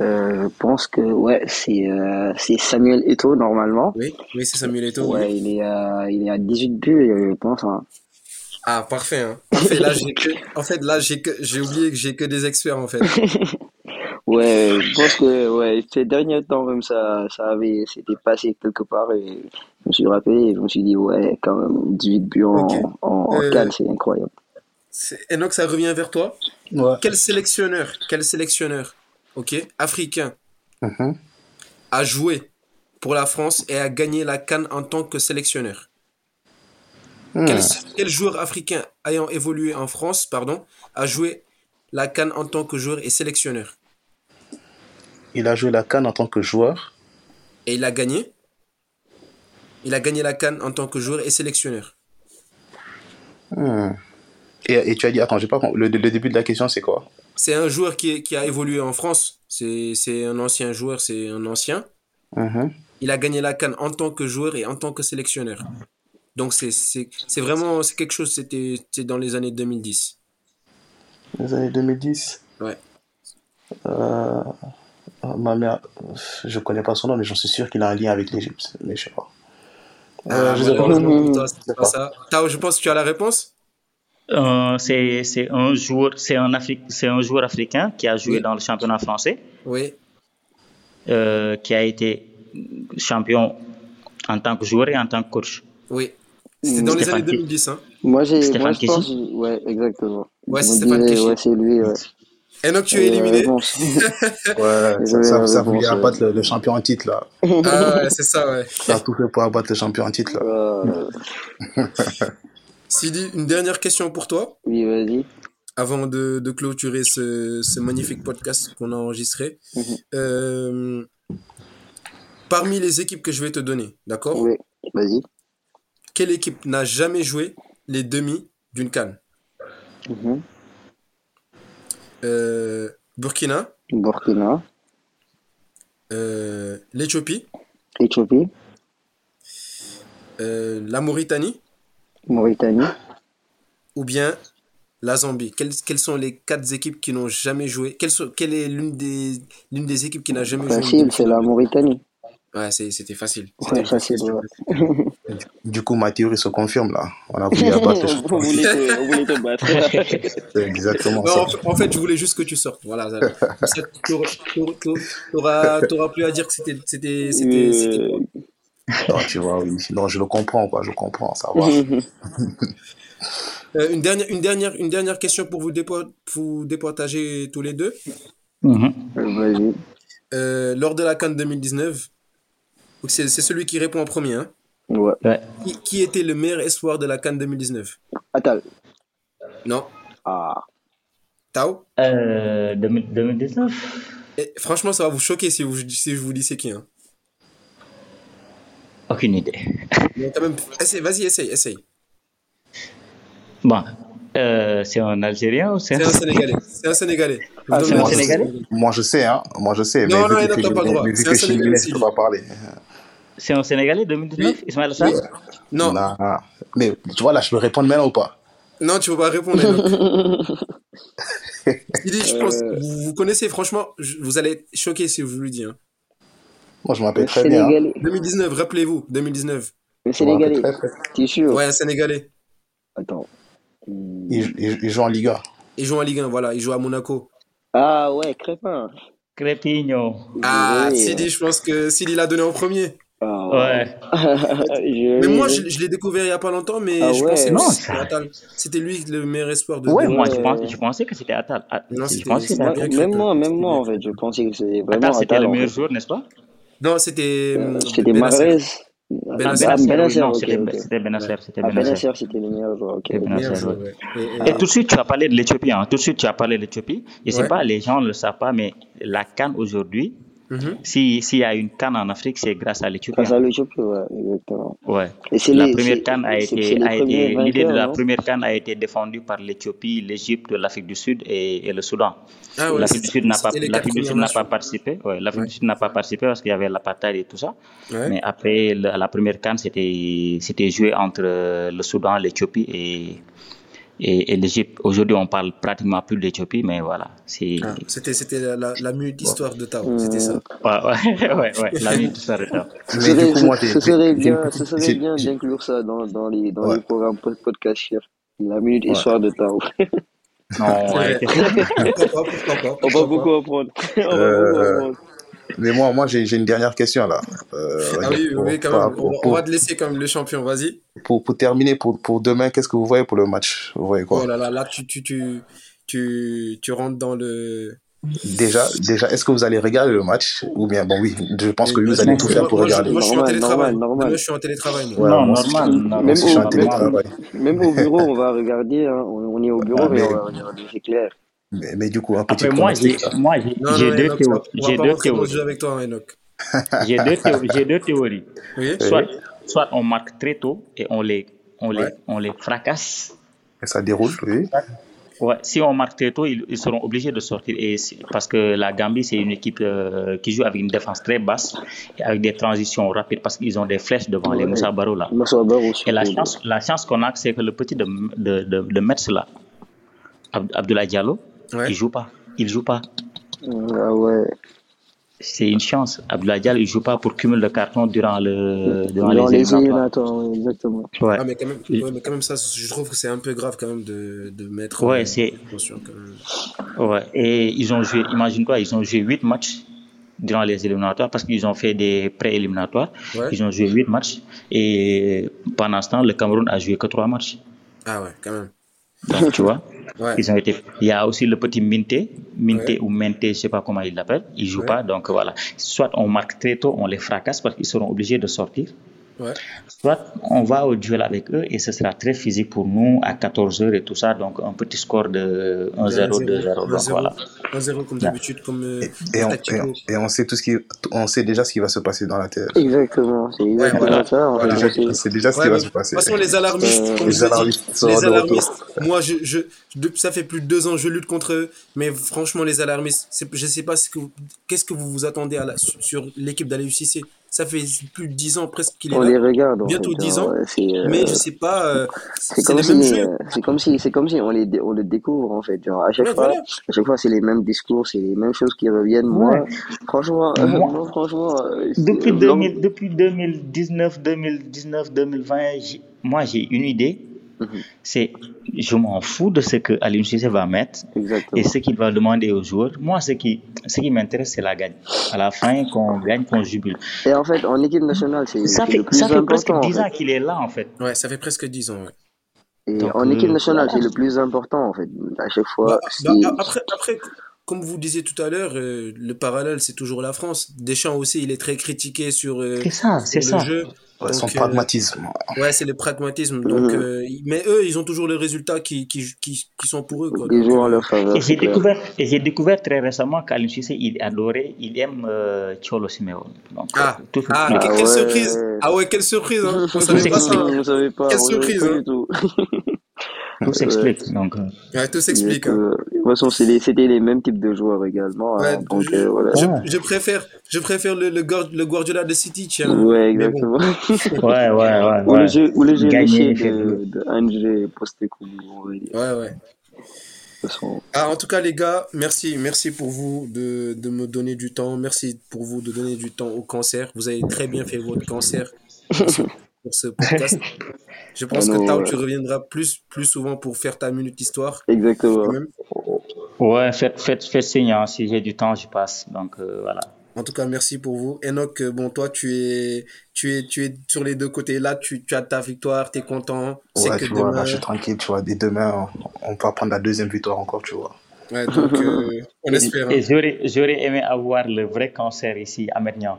Speaker 4: Euh, je pense que ouais, c'est euh, c'est Samuel Eto'o normalement.
Speaker 3: Oui, oui c'est Samuel Eto'o.
Speaker 4: Ouais, il est à il est à 18 buts, je pense. Hein.
Speaker 3: Ah parfait. Hein. Parfait. Là j'ai en fait là j'ai que j'ai oublié que j'ai que des experts en fait.
Speaker 4: Ouais, je pense que ouais, ces derniers temps même ça, ça avait, c'était passé quelque part et je me suis rappelé et je me suis dit ouais, quand même 18 buts en, en, euh, c'est incroyable.
Speaker 3: Enoch, ça revient vers toi? Quel sélectionneur, quel sélectionneur, ok, africain, mm-hmm. a joué pour la France et a gagné la Cannes en tant que sélectionneur? Hmm. quel, quel, joueur africain ayant évolué en France, pardon, a joué la Cannes en tant que joueur et sélectionneur?
Speaker 5: Il a joué la Cannes en tant que joueur.
Speaker 3: Et il a gagné? Il a gagné la Cannes en tant que joueur et sélectionneur.
Speaker 5: Hmm. Et, tu as dit, attends, j'ai pas le, le, début de la question, c'est quoi?
Speaker 3: C'est un joueur qui, qui, a évolué en France. C'est un ancien joueur, c'est un ancien. Mm-hmm. Il a gagné la Cannes en tant que joueur et en tant que sélectionneur. Donc c'est vraiment c'est quelque chose, c'était dans les années 2010.
Speaker 5: Les années 2010
Speaker 3: Ouais.
Speaker 5: Euh, ah, ma mère, je connais pas son nom, mais j'en suis sûr qu'il a un lien avec l'Égypte, mais je sais pas.
Speaker 3: Ah, euh, je sais pas. Toi, pas ça. Tao, je pense que tu as la réponse
Speaker 6: Euh, c'est un joueur, c'est un, un joueur africain qui a joué dans le championnat français.
Speaker 3: Oui.
Speaker 6: Euh, qui a été champion en tant que joueur et en tant que coach.
Speaker 3: Oui. C'était dans les années 2010. Hein.
Speaker 4: Moi, j'ai. Stéphane Kessie. Ouais, exactement.
Speaker 3: Ouais, c'est Stéphane.
Speaker 4: Ouais, c'est lui, ouais.
Speaker 3: Enoch, tu es éliminé.
Speaker 5: ouais, ça, ça, ça voulait abattre le, le, champion en titre, là.
Speaker 3: Ah ouais, c'est ça, ouais.
Speaker 5: Ça a tout fait pour abattre le champion en titre, là.
Speaker 3: Sidi, une dernière question pour toi.
Speaker 4: Oui, vas-y.
Speaker 3: Avant de, de clôturer ce, ce, magnifique podcast qu'on a enregistré.
Speaker 4: Mhm.
Speaker 3: euh, parmi les équipes que je vais te donner, d'accord?
Speaker 4: Oui, vas-y.
Speaker 3: Quelle équipe n'a jamais joué les demi d'une canne?
Speaker 4: Mhm.
Speaker 3: Euh, Burkina,
Speaker 4: Burkina,
Speaker 3: euh, l'Éthiopie,
Speaker 4: Éthiopie,
Speaker 3: euh, la Mauritanie.
Speaker 4: Mauritanie.
Speaker 3: ou bien la Zambie. Quelles, quelles sont les quatre équipes qui n'ont jamais joué? Quelle, est l'une des, l'une des équipes qui n'a jamais joué
Speaker 4: Facile, c'est la Mauritanie.
Speaker 3: Ouais, c'était facile.
Speaker 4: Ouais,
Speaker 3: C'était
Speaker 4: facile, ouais.
Speaker 5: Du coup, ma théorie se confirme, là. On a voulu abattre
Speaker 4: voulez te, vous voulez te battre.
Speaker 5: C'est exactement
Speaker 3: Non,
Speaker 5: ça.
Speaker 3: en fait- en fait, je voulais juste que tu sortes. Voilà. T'auras t'auras plus à dire que c'était
Speaker 4: Euh.
Speaker 5: Non, tu vois, oui. Non, je le comprends, quoi. Je comprends, ça va.
Speaker 3: Euh, une dernière une dernière une dernière question pour vous dépo- vous départager tous les deux.
Speaker 4: Vas-y.
Speaker 3: Euh, lors de la CAN 2019, donc c'est c'est celui qui répond en premier. Hein.
Speaker 4: Ouais.
Speaker 6: Ouais.
Speaker 3: Qui, qui était le meilleur espoir de la CAN 2019
Speaker 4: Attends.
Speaker 3: Non.
Speaker 4: Ah.
Speaker 3: Tao?
Speaker 6: Euh, 2000 2019
Speaker 3: Et Franchement, ça va vous choquer si, vous, si je vous dis c'est qui. Hein.
Speaker 6: Aucune idée.
Speaker 3: Mais quand même, essaye, vas-y, essaye, essaye.
Speaker 6: Bon, euh, c'est un Algérien ou c'est
Speaker 3: un Sénégalais. C'est un Sénégalais.
Speaker 6: Ah, un. Sénégalais
Speaker 5: Moi, je sais, hein. Moi, je sais.
Speaker 3: Non,
Speaker 5: mais
Speaker 3: non, il n'a
Speaker 5: que
Speaker 3: pas le droit.
Speaker 5: mais
Speaker 3: C'est
Speaker 5: vu
Speaker 3: un Sénégalais,
Speaker 5: je peux pas parler.
Speaker 6: C'est un Sénégalais 2019 Ismaël Assar
Speaker 3: Non,
Speaker 5: Non. Mais tu vois, là, je peux répondre maintenant ou pas?
Speaker 3: Non, tu ne peux pas répondre. Sidi, je pense,
Speaker 4: Euh.
Speaker 3: vous, vous connaissez, franchement, vous allez être choqué si je vous le dis. hein.
Speaker 5: Moi, je m'appelle
Speaker 4: Le
Speaker 5: très bien. hein.
Speaker 4: Sénégalais.
Speaker 3: 2019, rappelez-vous, 2019.
Speaker 4: Le Sénégalais.
Speaker 5: très, très.
Speaker 4: T'es sûr?
Speaker 3: Ouais, un Sénégalais.
Speaker 4: Attends.
Speaker 5: Il, il- il joue en Liga.
Speaker 3: Il joue en Ligue 1, voilà, il joue à Monaco.
Speaker 4: Ah ouais, Crépin.
Speaker 6: Crépigno.
Speaker 3: Ah,
Speaker 4: Oui.
Speaker 3: Sidi, je pense que Sidi l'a donné en premier.
Speaker 4: Ah,
Speaker 6: Ouais.
Speaker 3: Mais moi, je, je l'ai découvert il n'y a pas longtemps, mais
Speaker 4: Ah
Speaker 3: je
Speaker 4: ouais.
Speaker 3: pensais
Speaker 6: Non,
Speaker 3: que c'était Attal. C'était lui le meilleur espoir de
Speaker 6: Ouais,
Speaker 3: de-
Speaker 6: moi je,
Speaker 4: Ouais.
Speaker 6: pense, je pensais que c'était Attal. Ah,
Speaker 3: Non,
Speaker 6: je
Speaker 3: c'était-
Speaker 6: pensais que c'était
Speaker 3: c'était
Speaker 4: même moi, même moi, en
Speaker 3: C'était
Speaker 4: fait, je pensais que c'était vraiment
Speaker 6: c'était
Speaker 4: Attal.
Speaker 6: le meilleur joueur, n'est-ce pas?
Speaker 3: Non, c'était. hum,
Speaker 4: C'était
Speaker 3: Benasser.
Speaker 4: Mahrez.
Speaker 3: Ben
Speaker 6: Ah, non,
Speaker 4: ok,
Speaker 6: c'était
Speaker 4: ok.
Speaker 6: c'était Benasser, c'était
Speaker 4: c'était le meilleur joueur. Ok.
Speaker 6: C'était
Speaker 3: Meilleur
Speaker 6: Benasser,
Speaker 3: joueur,
Speaker 6: ouais.
Speaker 3: ouais. Et- et-
Speaker 6: Et tout de suite, tu as parlé de l'Éthiopie. Hein. Tout de suite, tu as parlé de l'Éthiopie. Je ne sais
Speaker 3: Ouais.
Speaker 6: pas, les gens ne le savent pas, mais la Cannes aujourd'hui,
Speaker 3: Mhm.
Speaker 6: si- s'il y a une Cannes en Afrique, c'est grâce à l'Éthiopie.
Speaker 4: Grâce
Speaker 6: hein.
Speaker 4: à l'Éthiopie, ouais, exactement.
Speaker 6: Ouais.
Speaker 4: Et c'est
Speaker 6: La
Speaker 4: les-
Speaker 6: première canne a été, l'idée de la
Speaker 4: non
Speaker 6: première canne a été défendue par l'Éthiopie, l'Égypte, l'Afrique du Sud et, et le Soudan.
Speaker 3: Ah ouais,
Speaker 6: L'Afrique du Sud n'a pas, l'Afrique du Sud n'a pas participé. Ouais, l'Afrique
Speaker 3: Ouais.
Speaker 6: du Sud n'a pas participé parce qu'il y avait l'apartheid et tout ça.
Speaker 3: Ouais.
Speaker 6: Mais après le- la première canne, c'était, c'était joué entre le Soudan, l'Éthiopie et, et, et l'Égypte. Aujourd'hui, on parle pratiquement plus d'Éthiopie, mais voilà, c'est
Speaker 3: Ah, C'était c'était la, la, la minute d'histoire de Tao. C'était ça.
Speaker 6: ouais, ouais, ouais, ouais, la nuit tout ça. retard.
Speaker 4: Ce serait,
Speaker 5: coup, moi,
Speaker 4: ce- serait bien, ce serait bien d'inclure ça dans, dans les, dans
Speaker 5: Ouais.
Speaker 4: les programmes pod- podcast. La minute
Speaker 5: Ouais.
Speaker 4: histoire de Tao.
Speaker 6: Non, ouais.
Speaker 3: Pourquoi pas, pourquoi pas,
Speaker 4: On va
Speaker 3: pourquoi
Speaker 4: beaucoup apprendre. On va beaucoup
Speaker 5: Euh,
Speaker 4: apprendre.
Speaker 5: Mais moi, moi j'ai j'ai une dernière question, là. Euh,
Speaker 3: Ah oui,
Speaker 5: pour-
Speaker 3: oui, quand
Speaker 5: pour-
Speaker 3: même. On,
Speaker 5: pour-
Speaker 3: va- on va te laisser comme le champion, vas-y.
Speaker 5: pour, pour terminer, pour, pour demain, qu'est-ce que vous voyez pour le match? Vous voyez quoi?
Speaker 3: Oh là là, là, tu, tu, tu, tu, tu rentres dans le.
Speaker 5: Déjà, déjà est-ce que vous allez regarder le match? Ou bien, bon, oui, je pense que vous allez tout faire pour
Speaker 3: Moi,
Speaker 5: regarder.
Speaker 3: Moi, je suis en
Speaker 4: Normal,
Speaker 3: télétravail.
Speaker 4: normal, normal.
Speaker 3: Moi, je suis en télétravail.
Speaker 6: normal.
Speaker 4: Même
Speaker 5: je suis en
Speaker 4: au-
Speaker 5: télétravail.
Speaker 4: Même au bureau, on va regarder. Hein. On, on est au bureau,
Speaker 5: Ah,
Speaker 4: mais
Speaker 5: mais-
Speaker 4: on va regarder, c'est clair.
Speaker 5: Mais, mais du coup, un petit
Speaker 6: Après, moi, j'ai, deux, théories.
Speaker 3: jeu avec toi, Enoch.
Speaker 6: J'ai deux, deux théories.
Speaker 3: Oui.
Speaker 6: Soit, soit on marque très tôt et on les, on les,
Speaker 3: Ouais.
Speaker 6: on les fracasse.
Speaker 5: Et ça déroule, oui.
Speaker 6: Ouais, si on marque très tôt, ils, ils seront obligés de sortir. Et parce que la Gambie, c'est une équipe euh, qui joue avec une défense très basse et avec des transitions rapides parce qu'ils ont des flèches devant les. Moussa Barrow là.
Speaker 4: Moussa
Speaker 6: Et la chance, la chance qu'on a, c'est que le petit de, de, de, de Metz là, Ab- Abdoulaye Diallo,
Speaker 3: Ouais.
Speaker 6: il joue pas. Il joue pas.
Speaker 4: Ah ouais.
Speaker 6: c'est une chance. Abdoulaye Diallo, il joue pas pour cumul de carton durant, le,
Speaker 4: durant, les, les éliminatoires. exactement.
Speaker 3: Ouais. Ah, mais, quand même, ouais, mais quand même, ça, je trouve que c'est un peu grave quand même de, de mettre
Speaker 6: ouais, c'est... Ouais, et ils ont joué, imagine toi, ils ont joué 8 matchs durant les éliminatoires parce qu'ils ont fait des pré-éliminatoires. Ouais. Ils ont joué 8 matchs et pendant ce temps, le Cameroun a joué que 3 matchs.
Speaker 3: Ah ouais, quand même.
Speaker 6: Donc, tu vois, ouais. ils ont été. Il y a aussi le petit Minté, Minté ouais. ou Minté, je sais pas comment il l'appelle. Ils jouent pas, donc voilà. Soit on marque très tôt, on les fracasse parce qu'ils seront obligés de sortir.
Speaker 3: Ouais.
Speaker 6: Soit on va au duel avec eux et ce sera très physique pour nous à 14h et tout ça. Donc un petit score de 1-0, 2-0. Donc voilà.
Speaker 3: 1-0 comme d'habitude. Comme, euh,
Speaker 5: et, et, on, et, on, et, on, sait tout ce qui, on sait déjà ce qui va se passer dans la tête.
Speaker 4: Exactement. C'est exactement
Speaker 3: voilà.
Speaker 4: ça.
Speaker 5: Voilà. C'est déjà ce qui va se passer.
Speaker 3: De toute façon, les alarmistes,
Speaker 5: euh, les alarmistes,
Speaker 3: les alarmistes moi, je, je, ça fait plus de deux ans que je lutte contre eux. Mais franchement, les alarmistes, je sais pas ce que, qu'est-ce que vous vous attendez à la, sur l'équipe d'Alain ça fait plus de 10 ans presque qu'il est
Speaker 4: on
Speaker 3: là.
Speaker 4: les regarde.
Speaker 3: Bientôt
Speaker 4: fait,
Speaker 3: 10 ans.
Speaker 4: Euh,
Speaker 3: mais je sais pas. Euh,
Speaker 4: c'est comme, si, c'est comme si, c'est comme si on les, on le découvre en fait. Genre à chaque ouais, fois, voilà. à chaque fois c'est les mêmes discours, c'est les mêmes choses qui reviennent. Moi, franchement, euh, moi, franchement.
Speaker 6: depuis 2000, depuis 2019, 2019, 2020, moi j'ai une idée. Mm -hmm. C'est, je m'en fous de ce que Alim Cissé va mettre
Speaker 4: Exactement.
Speaker 6: et ce qu'il va demander aux joueurs. Moi, ce qui, ce qui m'intéresse, c'est la gagne. À la fin, qu'on gagne, qu'on jubile.
Speaker 4: Et en fait, en équipe nationale, c'est
Speaker 6: ça fait,
Speaker 4: le plus
Speaker 6: ça fait
Speaker 4: important.
Speaker 6: presque 10
Speaker 4: en
Speaker 6: ans qu'il est là, en fait.
Speaker 3: Ouais, ça fait presque 10 ans. Ouais.
Speaker 4: Et Donc, en équipe nationale, euh, c'est le plus important, en fait. À chaque fois.
Speaker 3: Bah, bah, après, après, comme vous disiez tout à l'heure, euh, le parallèle, c'est toujours la France. Deschamps aussi, il est très critiqué sur, euh,
Speaker 6: c'est ça, c'est ça.
Speaker 3: jeu.
Speaker 5: Ouais, son pragmatisme.
Speaker 3: Ouais, c'est le pragmatisme. Donc, mmh. euh, mais eux, ils ont toujours les résultats qui, qui, qui, qui sont pour eux. Quoi.
Speaker 4: Ils jouent en leur faveur.
Speaker 6: Et j'ai découvert, et j'ai découvert très récemment qu'Alim Cissé, il adorait, il aime euh, Cholo Simeone. Donc,
Speaker 3: ah, tout, ah, ah quelle ouais. surprise Ah ouais, quelle surprise hein. Vous savez pas ça.
Speaker 4: Vous savez pas.
Speaker 3: Quelle surprise hein.
Speaker 4: tout.
Speaker 6: s'explique. Donc,
Speaker 3: ouais, tout s'explique. Hein.
Speaker 4: De toute façon, c'était les mêmes types de joueurs également.
Speaker 3: Ouais,
Speaker 4: hein, donc,
Speaker 3: je,
Speaker 4: euh, voilà.
Speaker 3: je, je, préfère, je préfère le, le, le Guardiola de City, tiens.
Speaker 4: Ouais, exactement.
Speaker 6: Bon. ouais, ouais, ouais.
Speaker 4: Ou
Speaker 6: ouais.
Speaker 4: le jeu, ou le jeu
Speaker 6: Gagner,
Speaker 4: de, de Angers Postecoglou.
Speaker 3: Ouais, ouais. Ah, en tout cas, les gars, merci, merci pour vous de, de me donner du temps. Merci pour vous de donner du temps au cancer. Vous avez très bien fait votre cancer pour ce podcast. Je pense ah non, que Tao, ouais. tu reviendras plus, plus souvent pour faire ta minute histoire.
Speaker 4: Exactement.
Speaker 6: Ouais, faites, faites, faites signe. Hein. Si j'ai du temps, je passe. Donc euh, voilà.
Speaker 3: En tout cas, merci pour vous. Enoch, bon, toi, tu es, tu es, tu es sur les deux côtés. Là, tu, tu as ta victoire, tu es content.
Speaker 5: Ouais, que tu demain... vois, là, je suis tranquille, tu vois. Dès demain, on, on va prendre la deuxième victoire encore, tu vois.
Speaker 3: Ouais, donc, euh, on espère.
Speaker 6: Et, et j'aurais aimé avoir le vrai cancer ici à Mernian.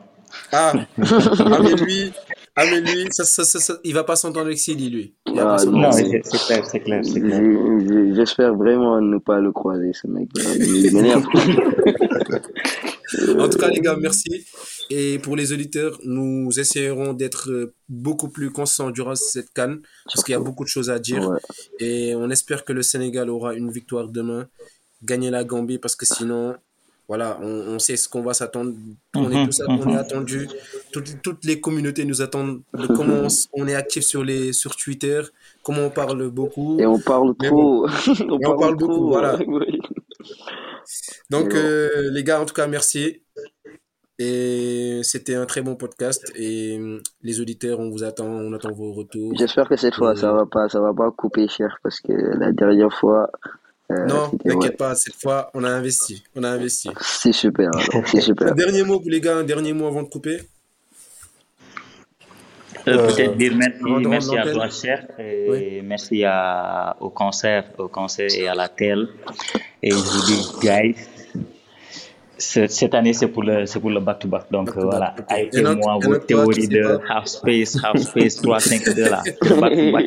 Speaker 3: Ah, ah mais lui, ah, mais lui ça, ça, ça, ça, il va pas s'entendre avec Sidi, lui. Il
Speaker 6: ah, non, c'est clair, c'est clair. clair.
Speaker 4: J'espère vraiment ne pas le croiser, ce mec. Il m'énerve.
Speaker 3: en tout cas, les gars, merci. Et pour les auditeurs, nous essayerons d'être beaucoup plus constants durant cette canne, parce qu'il y a beaucoup de choses à dire.
Speaker 4: Ouais.
Speaker 3: Et on espère que le Sénégal aura une victoire demain, gagner la Gambie, parce que sinon, voilà, on, on sait ce qu'on va s'attendre. On est tous, on est attendu. Toutes, toutes, les communautés nous attendent. De comment on, on, est actif sur les sur Twitter, comment on parle beaucoup.
Speaker 4: Et on parle trop.
Speaker 3: Bon. on, parle, on parle trop, beaucoup, voilà. Oui. Donc, euh, les gars, en tout cas, merci. Et c'était un très bon podcast. Et les auditeurs, on vous attend, on attend vos retours.
Speaker 4: J'espère que cette fois, ça va pas, ça va pas couper cher parce que la dernière fois.
Speaker 3: Euh, non, t'inquiète ouais. pas, cette fois, on a investi. On a investi.
Speaker 4: C'est super, c'est super.
Speaker 3: un dernier mot, les gars, un dernier mot avant de couper.
Speaker 6: Euh, Peut-être dire merci, merci à toi, cher, et oui. merci à, au concert, au concert et à la télé. Et je vous dis, guys, cette année, c'est pour le, c'est pour le back-to-back. -back. Donc, back -to -back. voilà, arrêtez-moi vos théories de half space, half space, 3, 5, 2 là. Back-to-back.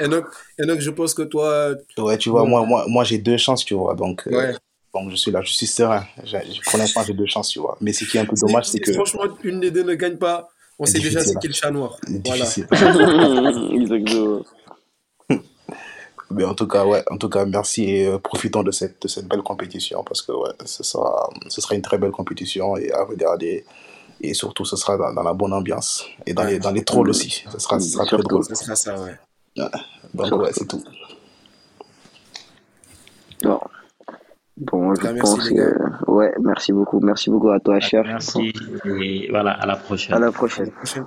Speaker 3: Enoch, Enoch, je pense que toi.
Speaker 5: Ouais, tu vois, moi, moi, moi j'ai deux chances, tu vois. Donc,
Speaker 3: ouais.
Speaker 5: euh, donc je suis là, je suis serein. Je, pour l'instant, j'ai deux chances, tu vois. Mais ce qui est un peu dommage, c'est que.
Speaker 3: Franchement, une des deux ne gagne pas. On sait déjà c'est qui le chat noir. Voilà.
Speaker 4: Exactement.
Speaker 5: Mais en tout cas, ouais, en tout cas, merci et euh, profitons de cette, de cette belle compétition parce que ouais, ce sera, ce sera une très belle compétition et à regarder. Et surtout, ce sera dans, dans la bonne ambiance et dans, ouais. les, dans les trolls aussi. Ce sera, ce sera très drôle.
Speaker 3: Ce sera ça, ouais.
Speaker 5: Ah, bah voilà, c'est tout.
Speaker 4: Bon, bon je bah, pense que... Ouais, merci beaucoup. Merci beaucoup à toi, cher.
Speaker 6: Merci. Et voilà, à la prochaine. À la prochaine.
Speaker 4: À la prochaine.